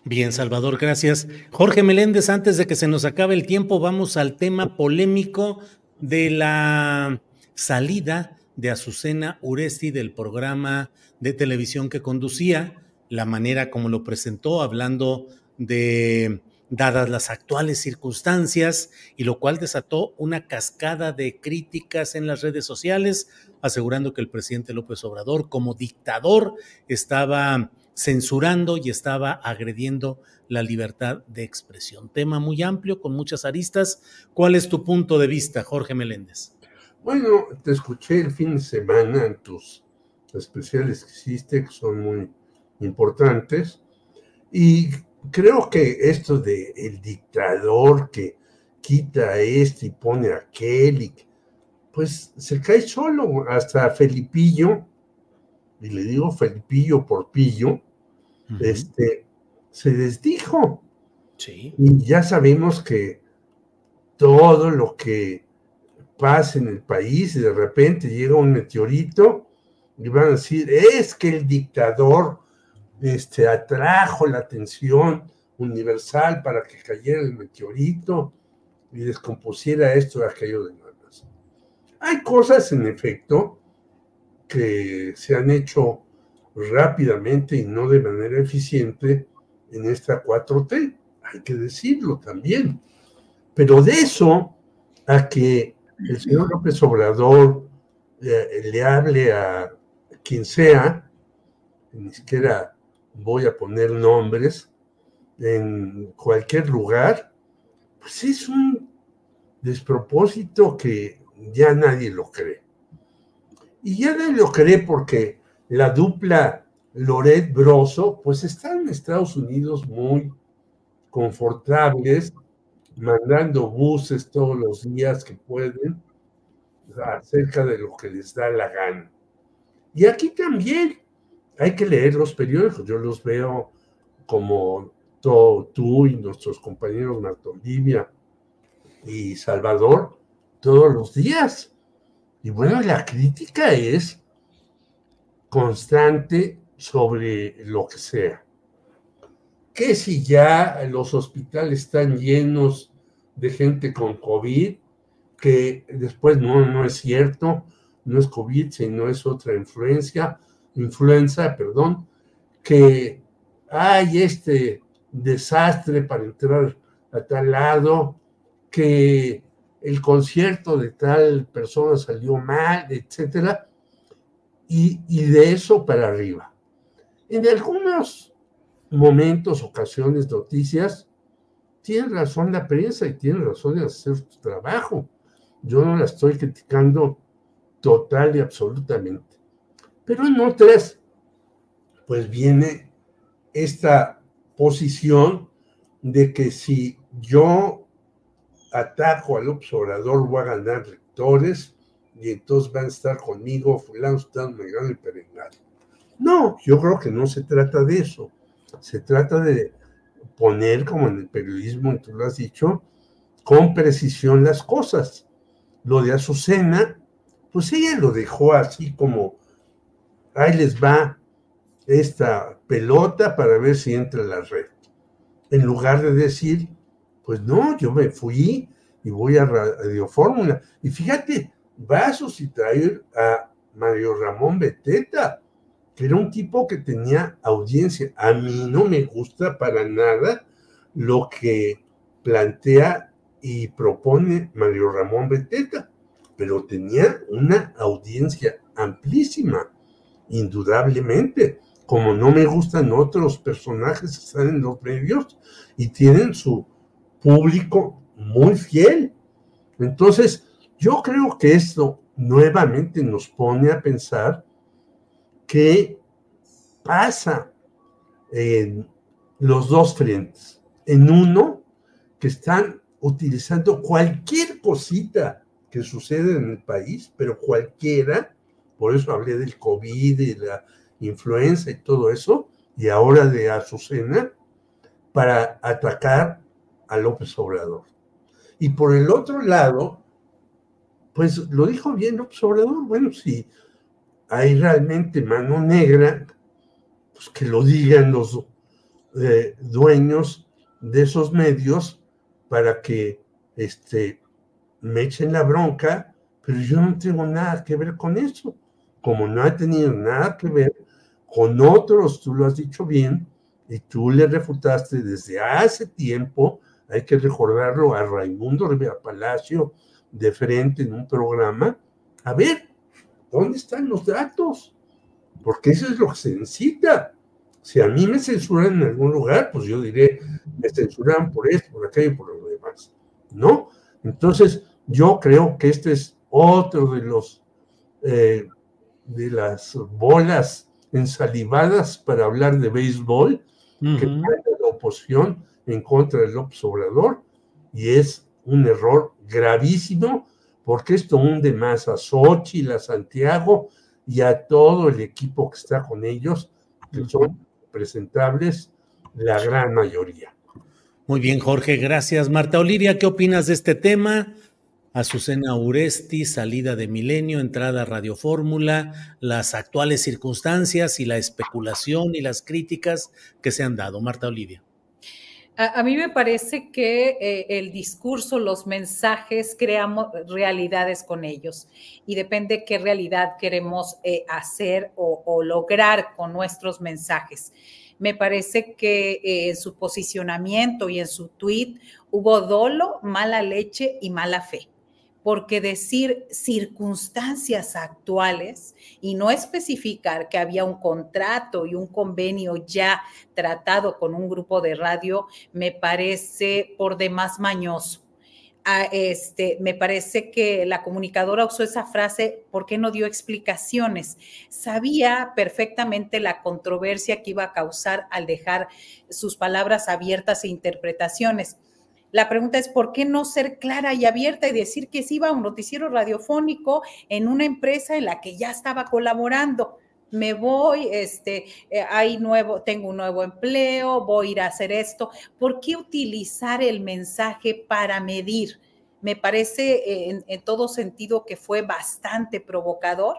Bien, Salvador, gracias. Jorge Meléndez, antes de que se nos acabe el tiempo, vamos al tema polémico de la salida de Azucena Uresti del programa de televisión que conducía, la manera como lo presentó, hablando de dadas las actuales circunstancias, y lo cual desató una cascada de críticas en las redes sociales, asegurando que el presidente López Obrador, como dictador, estaba censurando y estaba agrediendo la libertad de expresión. Tema muy amplio, con muchas aristas. ¿Cuál es tu punto de vista, Jorge Meléndez?
Bueno, te escuché el fin de semana en tus especiales que hiciste, que son muy importantes, y creo que esto de el dictador que quita a este y pone a aquel, y, pues se cae solo, hasta Felipillo, y le digo Felipillo por pillo, este, se desdijo.
Sí.
Y ya sabemos que todo lo que pasa en el país y de repente llega un meteorito y van a decir, es que el dictador este, atrajo la atención universal para que cayera el meteorito y descompusiera esto y aquello de demás. Hay cosas, en efecto, que se han hecho rápidamente y no de manera eficiente en esta 4T, hay que decirlo también. Pero de eso a que el señor López Obrador eh, le hable a quien sea, ni siquiera voy a poner nombres, en cualquier lugar, pues es un despropósito que ya nadie lo cree. Y ya nadie lo cree porque la dupla Loret Broso, pues están en Estados Unidos muy confortables, mandando buses todos los días que pueden acerca de lo que les da la gana. Y aquí también hay que leer los periódicos. Yo los veo como tú y nuestros compañeros Marta Olivia y Salvador todos los días. Y bueno, la crítica es constante sobre lo que sea. Que si ya los hospitales están llenos de gente con COVID, que después no, no es cierto, no es COVID, sino es otra influencia, influenza, perdón, que hay este desastre para entrar a tal lado, que el concierto de tal persona salió mal, etcétera y, de eso para arriba. En algunos momentos, ocasiones, noticias, tiene razón la prensa y tiene razón en hacer su trabajo. Yo no la estoy criticando total y absolutamente. Pero en otras, pues viene esta posición de que si yo ataco al observador voy a ganar lectores y entonces van a estar conmigo, fulano, están megano y perengano. No, yo creo que no se trata de eso. Se trata de poner, como en el periodismo, tú lo has dicho, con precisión las cosas. Lo de Azucena, pues ella lo dejó así como, ahí les va esta pelota para ver si entra la red. En lugar de decir, pues no, yo me fui y voy a Radio Fórmula. Y fíjate, va a sustituir a Mario Ramón Beteta, que era un tipo que tenía audiencia. A mí no me gusta para nada lo que plantea y propone Mario Ramón Beteta, pero tenía una audiencia amplísima, indudablemente, como no me gustan otros personajes que están en los medios y tienen su público muy fiel. Entonces, yo creo que esto nuevamente nos pone a pensar qué pasa en los dos frentes. En uno, que están utilizando cualquier cosita que sucede en el país, pero cualquiera, por eso hablé del COVID y la influenza y todo eso, y ahora de Azucena, para atacar a López Obrador. Y por el otro lado, pues lo dijo bien López Obrador, bueno, si hay realmente mano negra, pues que lo digan los eh, dueños de esos medios para que este, me echen la bronca, pero yo no tengo nada que ver con eso. Como no ha tenido nada que ver con otros, tú lo has dicho bien, y tú le refutaste desde hace tiempo, hay que recordarlo a Raimundo Rivera Palacio de frente en un programa, a ver, ¿dónde están los datos? Porque eso es lo que se necesita. Si a mí me censuran en algún lugar, pues yo diré, me censuran por esto, por aquello y por lo demás. ¿No? Entonces, yo creo que este es otro de los eh, de las bolas ensalivadas para hablar de béisbol que trae la oposición en contra del López Obrador y es un error gravísimo porque esto hunde más a Xochitl, a Santiago y a todo el equipo que está con ellos, que son presentables la gran mayoría.
Muy bien, Jorge, gracias. Marta Olivia, ¿qué opinas de este tema? Azucena Uresti, salida de Milenio, entrada a Radio Fórmula, las actuales circunstancias y la especulación y las críticas que se han dado. Marta Olivia.
A, mí me parece que eh, el discurso, los mensajes, creamos realidades con ellos y depende qué realidad queremos eh, hacer o, lograr con nuestros mensajes. Me parece que eh, en su posicionamiento y en su tweet hubo dolo, mala leche y mala fe porque decir circunstancias actuales y no especificar que había un contrato y un convenio ya tratado con un grupo de radio me parece por demás mañoso. Ah, este, me parece que la comunicadora usó esa frase porque no dio explicaciones. Sabía perfectamente la controversia que iba a causar al dejar sus palabras abiertas e interpretaciones la pregunta es, ¿por qué no ser clara y abierta y decir que sí iba a un noticiero radiofónico en una empresa en la que ya estaba colaborando? me voy, este, eh, hay nuevo, tengo un nuevo empleo, voy a ir a hacer esto. ¿Por qué utilizar el mensaje para medir? Me parece eh, en, todo sentido que fue bastante provocador.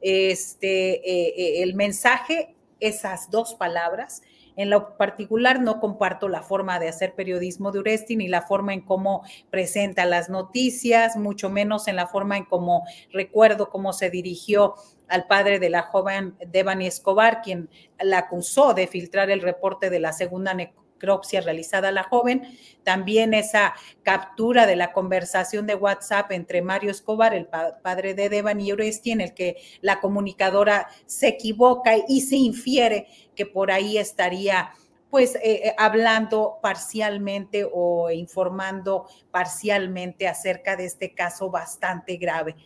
Este, eh, el mensaje, esas dos palabras, en lo particular, no comparto la forma de hacer periodismo de Uresti ni la forma en cómo presenta las noticias, mucho menos en la forma en cómo recuerdo cómo se dirigió al padre de la joven Devani Escobar, quien la acusó de filtrar el reporte de la segunda necropsia realizada a la joven, también esa captura de la conversación de WhatsApp entre Mario Escobar, el padre de Devan y Oresti, en el que la comunicadora se equivoca y se infiere que por ahí estaría pues eh, eh, hablando parcialmente o informando parcialmente acerca de este caso bastante grave.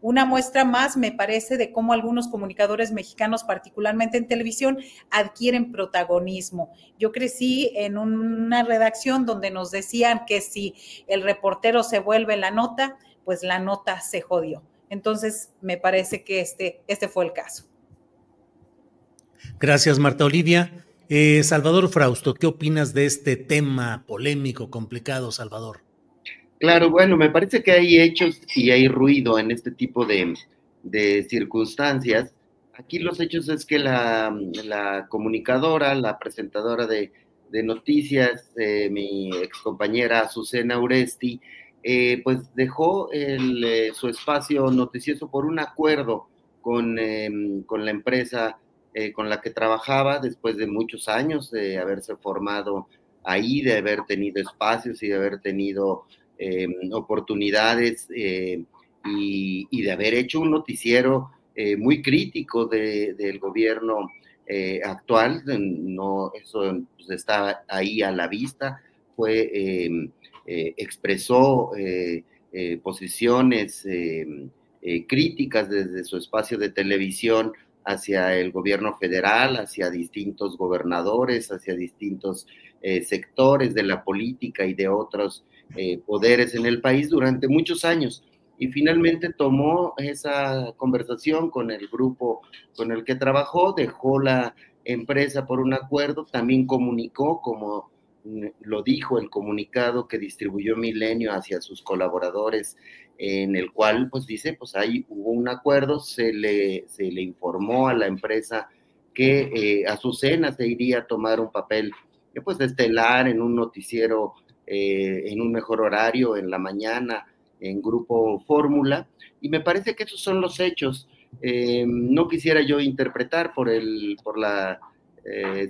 Una muestra más, me parece, de cómo algunos comunicadores mexicanos, particularmente en televisión, adquieren protagonismo. Yo crecí en una redacción donde nos decían que si el reportero se vuelve la nota, pues la nota se jodió. Entonces, me parece que este, este fue el caso.
Gracias, Marta Olivia. Eh, Salvador Frausto, ¿qué opinas de este tema polémico, complicado, Salvador?
Claro, bueno, me parece que hay hechos y hay ruido en este tipo de, circunstancias. Aquí los hechos es que la, comunicadora, la presentadora de, noticias, eh, mi excompañera Azucena Uresti, eh, pues dejó su espacio noticioso por un acuerdo con, em, con la empresa eh, con la que trabajaba después de muchos años de haberse formado ahí, de haber tenido espacios y de haber tenido eh, oportunidades eh, y, de haber hecho un noticiero muy crítico del gobierno actual. No, eso pues, está ahí a la vista. Fue, expresó posiciones críticas desde su espacio de televisión hacia el gobierno federal, hacia distintos gobernadores, hacia distintos eh, sectores de la política y de otros eh, poderes en el país durante muchos años. Y finalmente tomó esa conversación con el grupo con el que trabajó, dejó la empresa por un acuerdo, también comunicó, como lo dijo el comunicado que distribuyó Milenio hacia sus colaboradores en el cual pues dice, pues ahí hubo un acuerdo, se le, se le informó a la empresa que eh, Azucena se iría a tomar un papel eh, pues estelar en un noticiero eh, en un mejor horario en la mañana en grupo Fórmula y me parece que esos son los hechos. Eh, no quisiera yo interpretar por, el, por la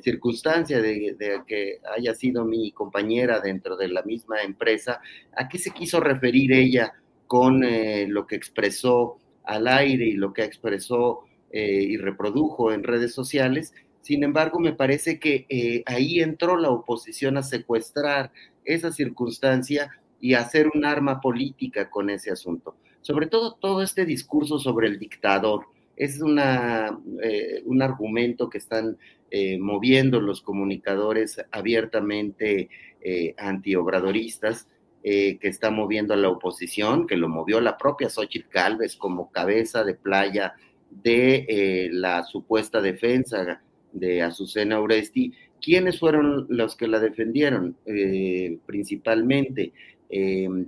circunstancia de, que haya sido mi compañera dentro de la misma empresa, a qué se quiso referir ella con eh, lo que expresó al aire y lo que expresó eh, y reprodujo en redes sociales. Sin embargo, me parece que eh, ahí entró la oposición a secuestrar esa circunstancia y a hacer un arma política con ese asunto. Sobre todo todo este discurso sobre el dictador. Es una, un argumento que están moviendo los comunicadores abiertamente antiobradoristas eh, que está moviendo a la oposición, que lo movió la propia Xochitl Galvez como cabeza de playa de eh, la supuesta defensa de Azucena Oresti. ¿Quiénes fueron los que la defendieron? Eh, principalmente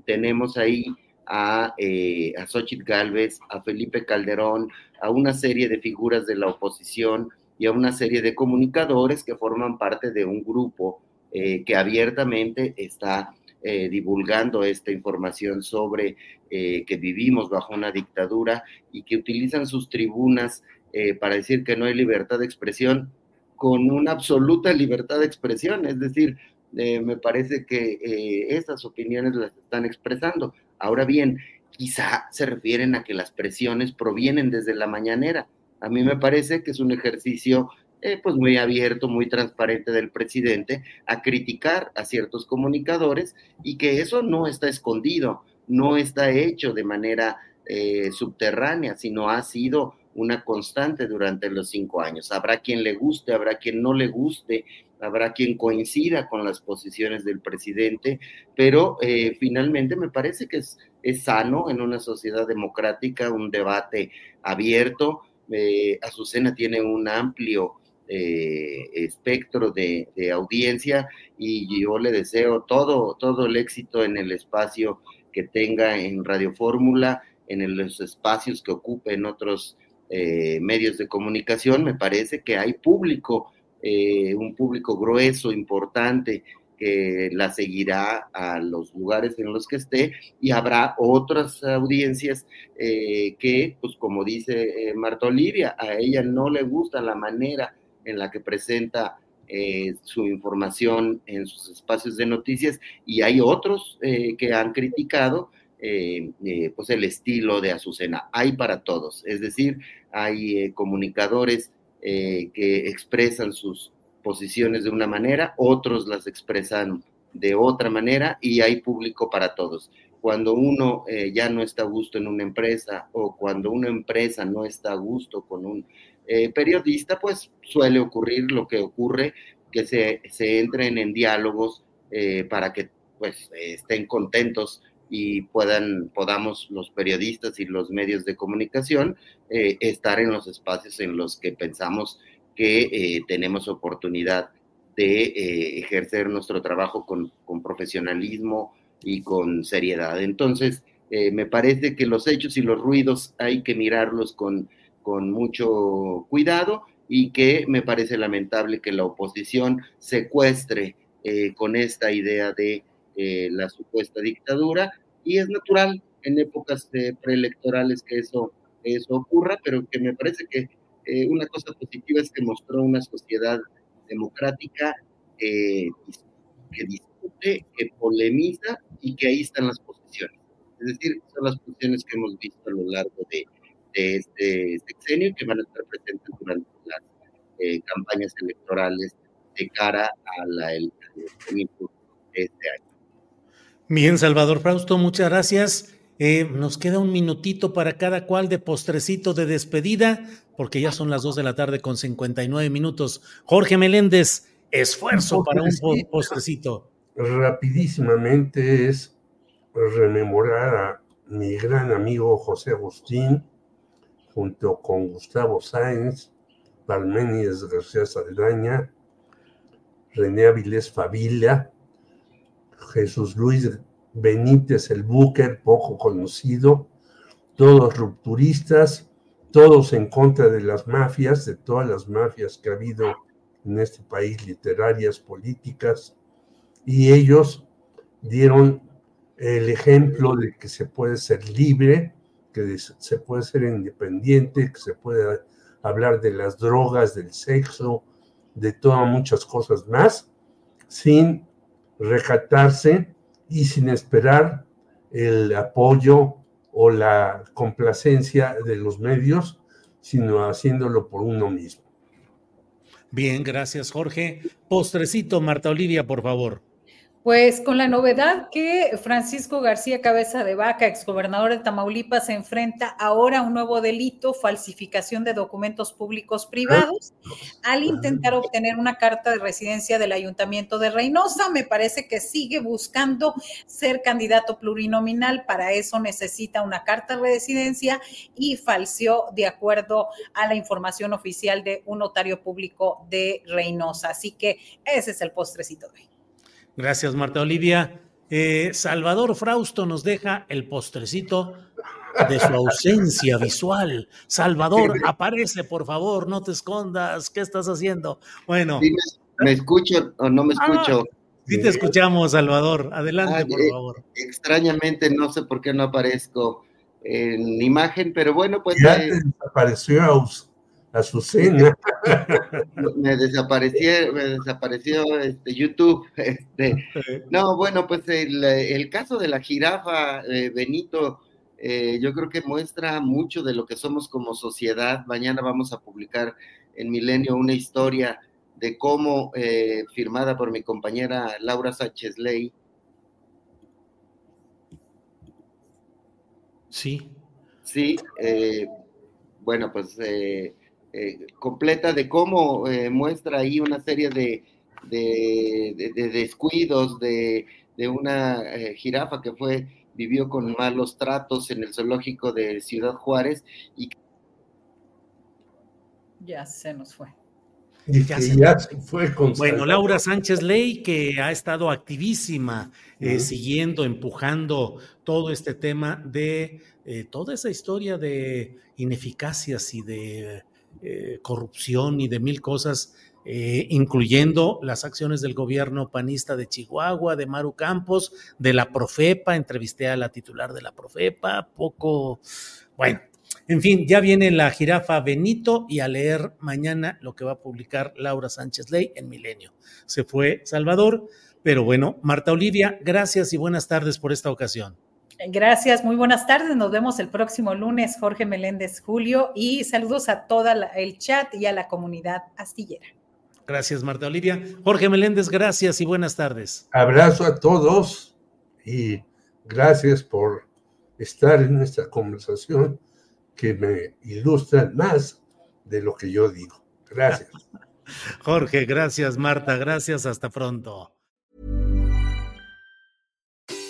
tenemos ahí a, a Xochitl Galvez, a Felipe Calderón, a una serie de figuras de la oposición y a una serie de comunicadores que forman parte de un grupo que abiertamente está eh, divulgando esta información sobre eh, que vivimos bajo una dictadura y que utilizan sus tribunas eh, para decir que no hay libertad de expresión con una absoluta libertad de expresión. Es decir, me parece que esas opiniones las están expresando. Ahora bien, quizá se refieren a que las presiones provienen desde la mañanera. A mí me parece que es un ejercicio eh, pues muy abierto, muy transparente del presidente a criticar a ciertos comunicadores y que eso no está escondido, no está hecho de manera eh, subterránea, sino ha sido una constante durante los cinco años. Habrá quien le guste, habrá quien no le guste, habrá quien coincida con las posiciones del presidente, pero eh, finalmente me parece que es, es, sano en una sociedad democrática un debate abierto. Azucena tiene un amplio eh, espectro de, audiencia y yo le deseo todo, todo el éxito en el espacio que tenga en Radio Fórmula, en los espacios que ocupe en otros eh, medios de comunicación. Me parece que hay público, eh, un público grueso, importante, que la seguirá a los lugares en los que esté y habrá otras audiencias que, pues como dice Marta Olivia, a ella no le gusta la manera en la que presenta eh, su información en sus espacios de noticias y hay otros eh, que han criticado eh, pues el estilo de Azucena. Hay para todos, es decir, hay comunicadores que expresan sus posiciones de una manera, otros las expresan de otra manera y hay público para todos. Cuando uno ya no está a gusto en una empresa o cuando una empresa no está a gusto con un eh, periodista, pues suele ocurrir lo que ocurre, que se, se entren en diálogos eh, para que pues estén contentos y puedan, podamos los periodistas y los medios de comunicación eh, estar en los espacios en los que pensamos que eh, tenemos oportunidad de eh, ejercer nuestro trabajo con, con, profesionalismo y con seriedad. Entonces, me parece que los hechos y los ruidos hay que mirarlos con, con mucho cuidado y que me parece lamentable que la oposición secuestre con esta idea de la supuesta dictadura y es natural en épocas preelectorales que eso, eso ocurra, pero que me parece que eh, una cosa positiva es que mostró una sociedad democrática eh, que discute, que polemiza y que ahí están las posiciones. Es decir, son las posiciones que hemos visto a lo largo de, este sexenio y que van a estar presentes durante las eh, campañas electorales de cara a la elección de este año.
Bien, Salvador Frausto, muchas gracias. Eh, nos queda un minutito para cada cual de postrecito de despedida, porque ya son las dos de la tarde con 59 minutos. Jorge Meléndez, esfuerzo para un postrecito.
Rapidísimamente es rememorar a mi gran amigo José Agustín, junto con Gustavo Sáenz, Palménides García Saldaña, René Avilés Favila, Jesús Luis Benítez el Búquer, poco conocido, todos rupturistas, todos en contra de las mafias, de todas las mafias que ha habido en este país, literarias, políticas, y ellos dieron el ejemplo de que se puede ser libre, que se puede ser independiente, que se puede hablar de las drogas, del sexo, de todas muchas cosas más, sin recatarse y sin esperar el apoyo o la complacencia de los medios, sino haciéndolo por uno mismo.
Bien, gracias Jorge. Postrecito, Marta Olivia, por favor.
Pues con la novedad que Francisco García Cabeza de Vaca, exgobernador de Tamaulipas, se enfrenta ahora a un nuevo delito, falsificación de documentos públicos privados, al intentar obtener una carta de residencia del Ayuntamiento de Reynosa. Me parece que sigue buscando ser candidato plurinominal. Para eso necesita una carta de residencia y falseó de acuerdo a la información oficial de un notario público de Reynosa. Así que ese es el postrecito de hoy.
Gracias, Marta Olivia. Eh, Salvador Frausto nos deja el postrecito de su ausencia visual. Salvador, aparece, por favor, no te escondas. ¿Qué estás haciendo? Bueno.
¿Me escucho o no me ah, escucho?
sí, te escuchamos, Salvador. Adelante, ah, por eh, favor.
Extrañamente, no sé por qué no aparezco en imagen, pero bueno, pues.
Ya eh, desapareció Azucena.
me desapareció, me desapareció este, YouTube. Este. No, bueno, pues el, caso de la jirafa, eh, Benito, eh, yo creo que muestra mucho de lo que somos como sociedad. Mañana vamos a publicar en Milenio una historia de cómo, eh, firmada por mi compañera Laura Sánchez Ley.
Sí.
Sí, bueno, pues eh, completa de cómo eh, muestra ahí una serie de, descuidos de, una eh, jirafa que fue vivió con malos tratos en el zoológico de Ciudad Juárez y
ya se nos fue.
ya, se, fue.
bueno, Laura Sánchez Ley, que ha estado activísima, siguiendo, empujando todo este tema de toda esa historia de ineficacias y de eh, corrupción y de mil cosas, eh, incluyendo las acciones del gobierno panista de Chihuahua, de Maru Campos, de la Profepa, entrevisté a la titular de la Profepa, poco, bueno, en fin, ya viene la jirafa Benito y a leer mañana lo que va a publicar Laura Sánchez Ley en Milenio. Se fue Salvador, pero bueno, Marta Olivia, gracias y buenas tardes por esta ocasión.
Gracias, muy buenas tardes. Nos vemos el próximo lunes, Jorge Meléndez Julio, y saludos a todo el chat y a la comunidad astillera.
Gracias, Marta Olivia. Jorge Meléndez, gracias y buenas tardes.
Abrazo a todos y gracias por estar en esta conversación que me ilustra más de lo que yo digo. Gracias.
Jorge, gracias, Marta, gracias, hasta pronto.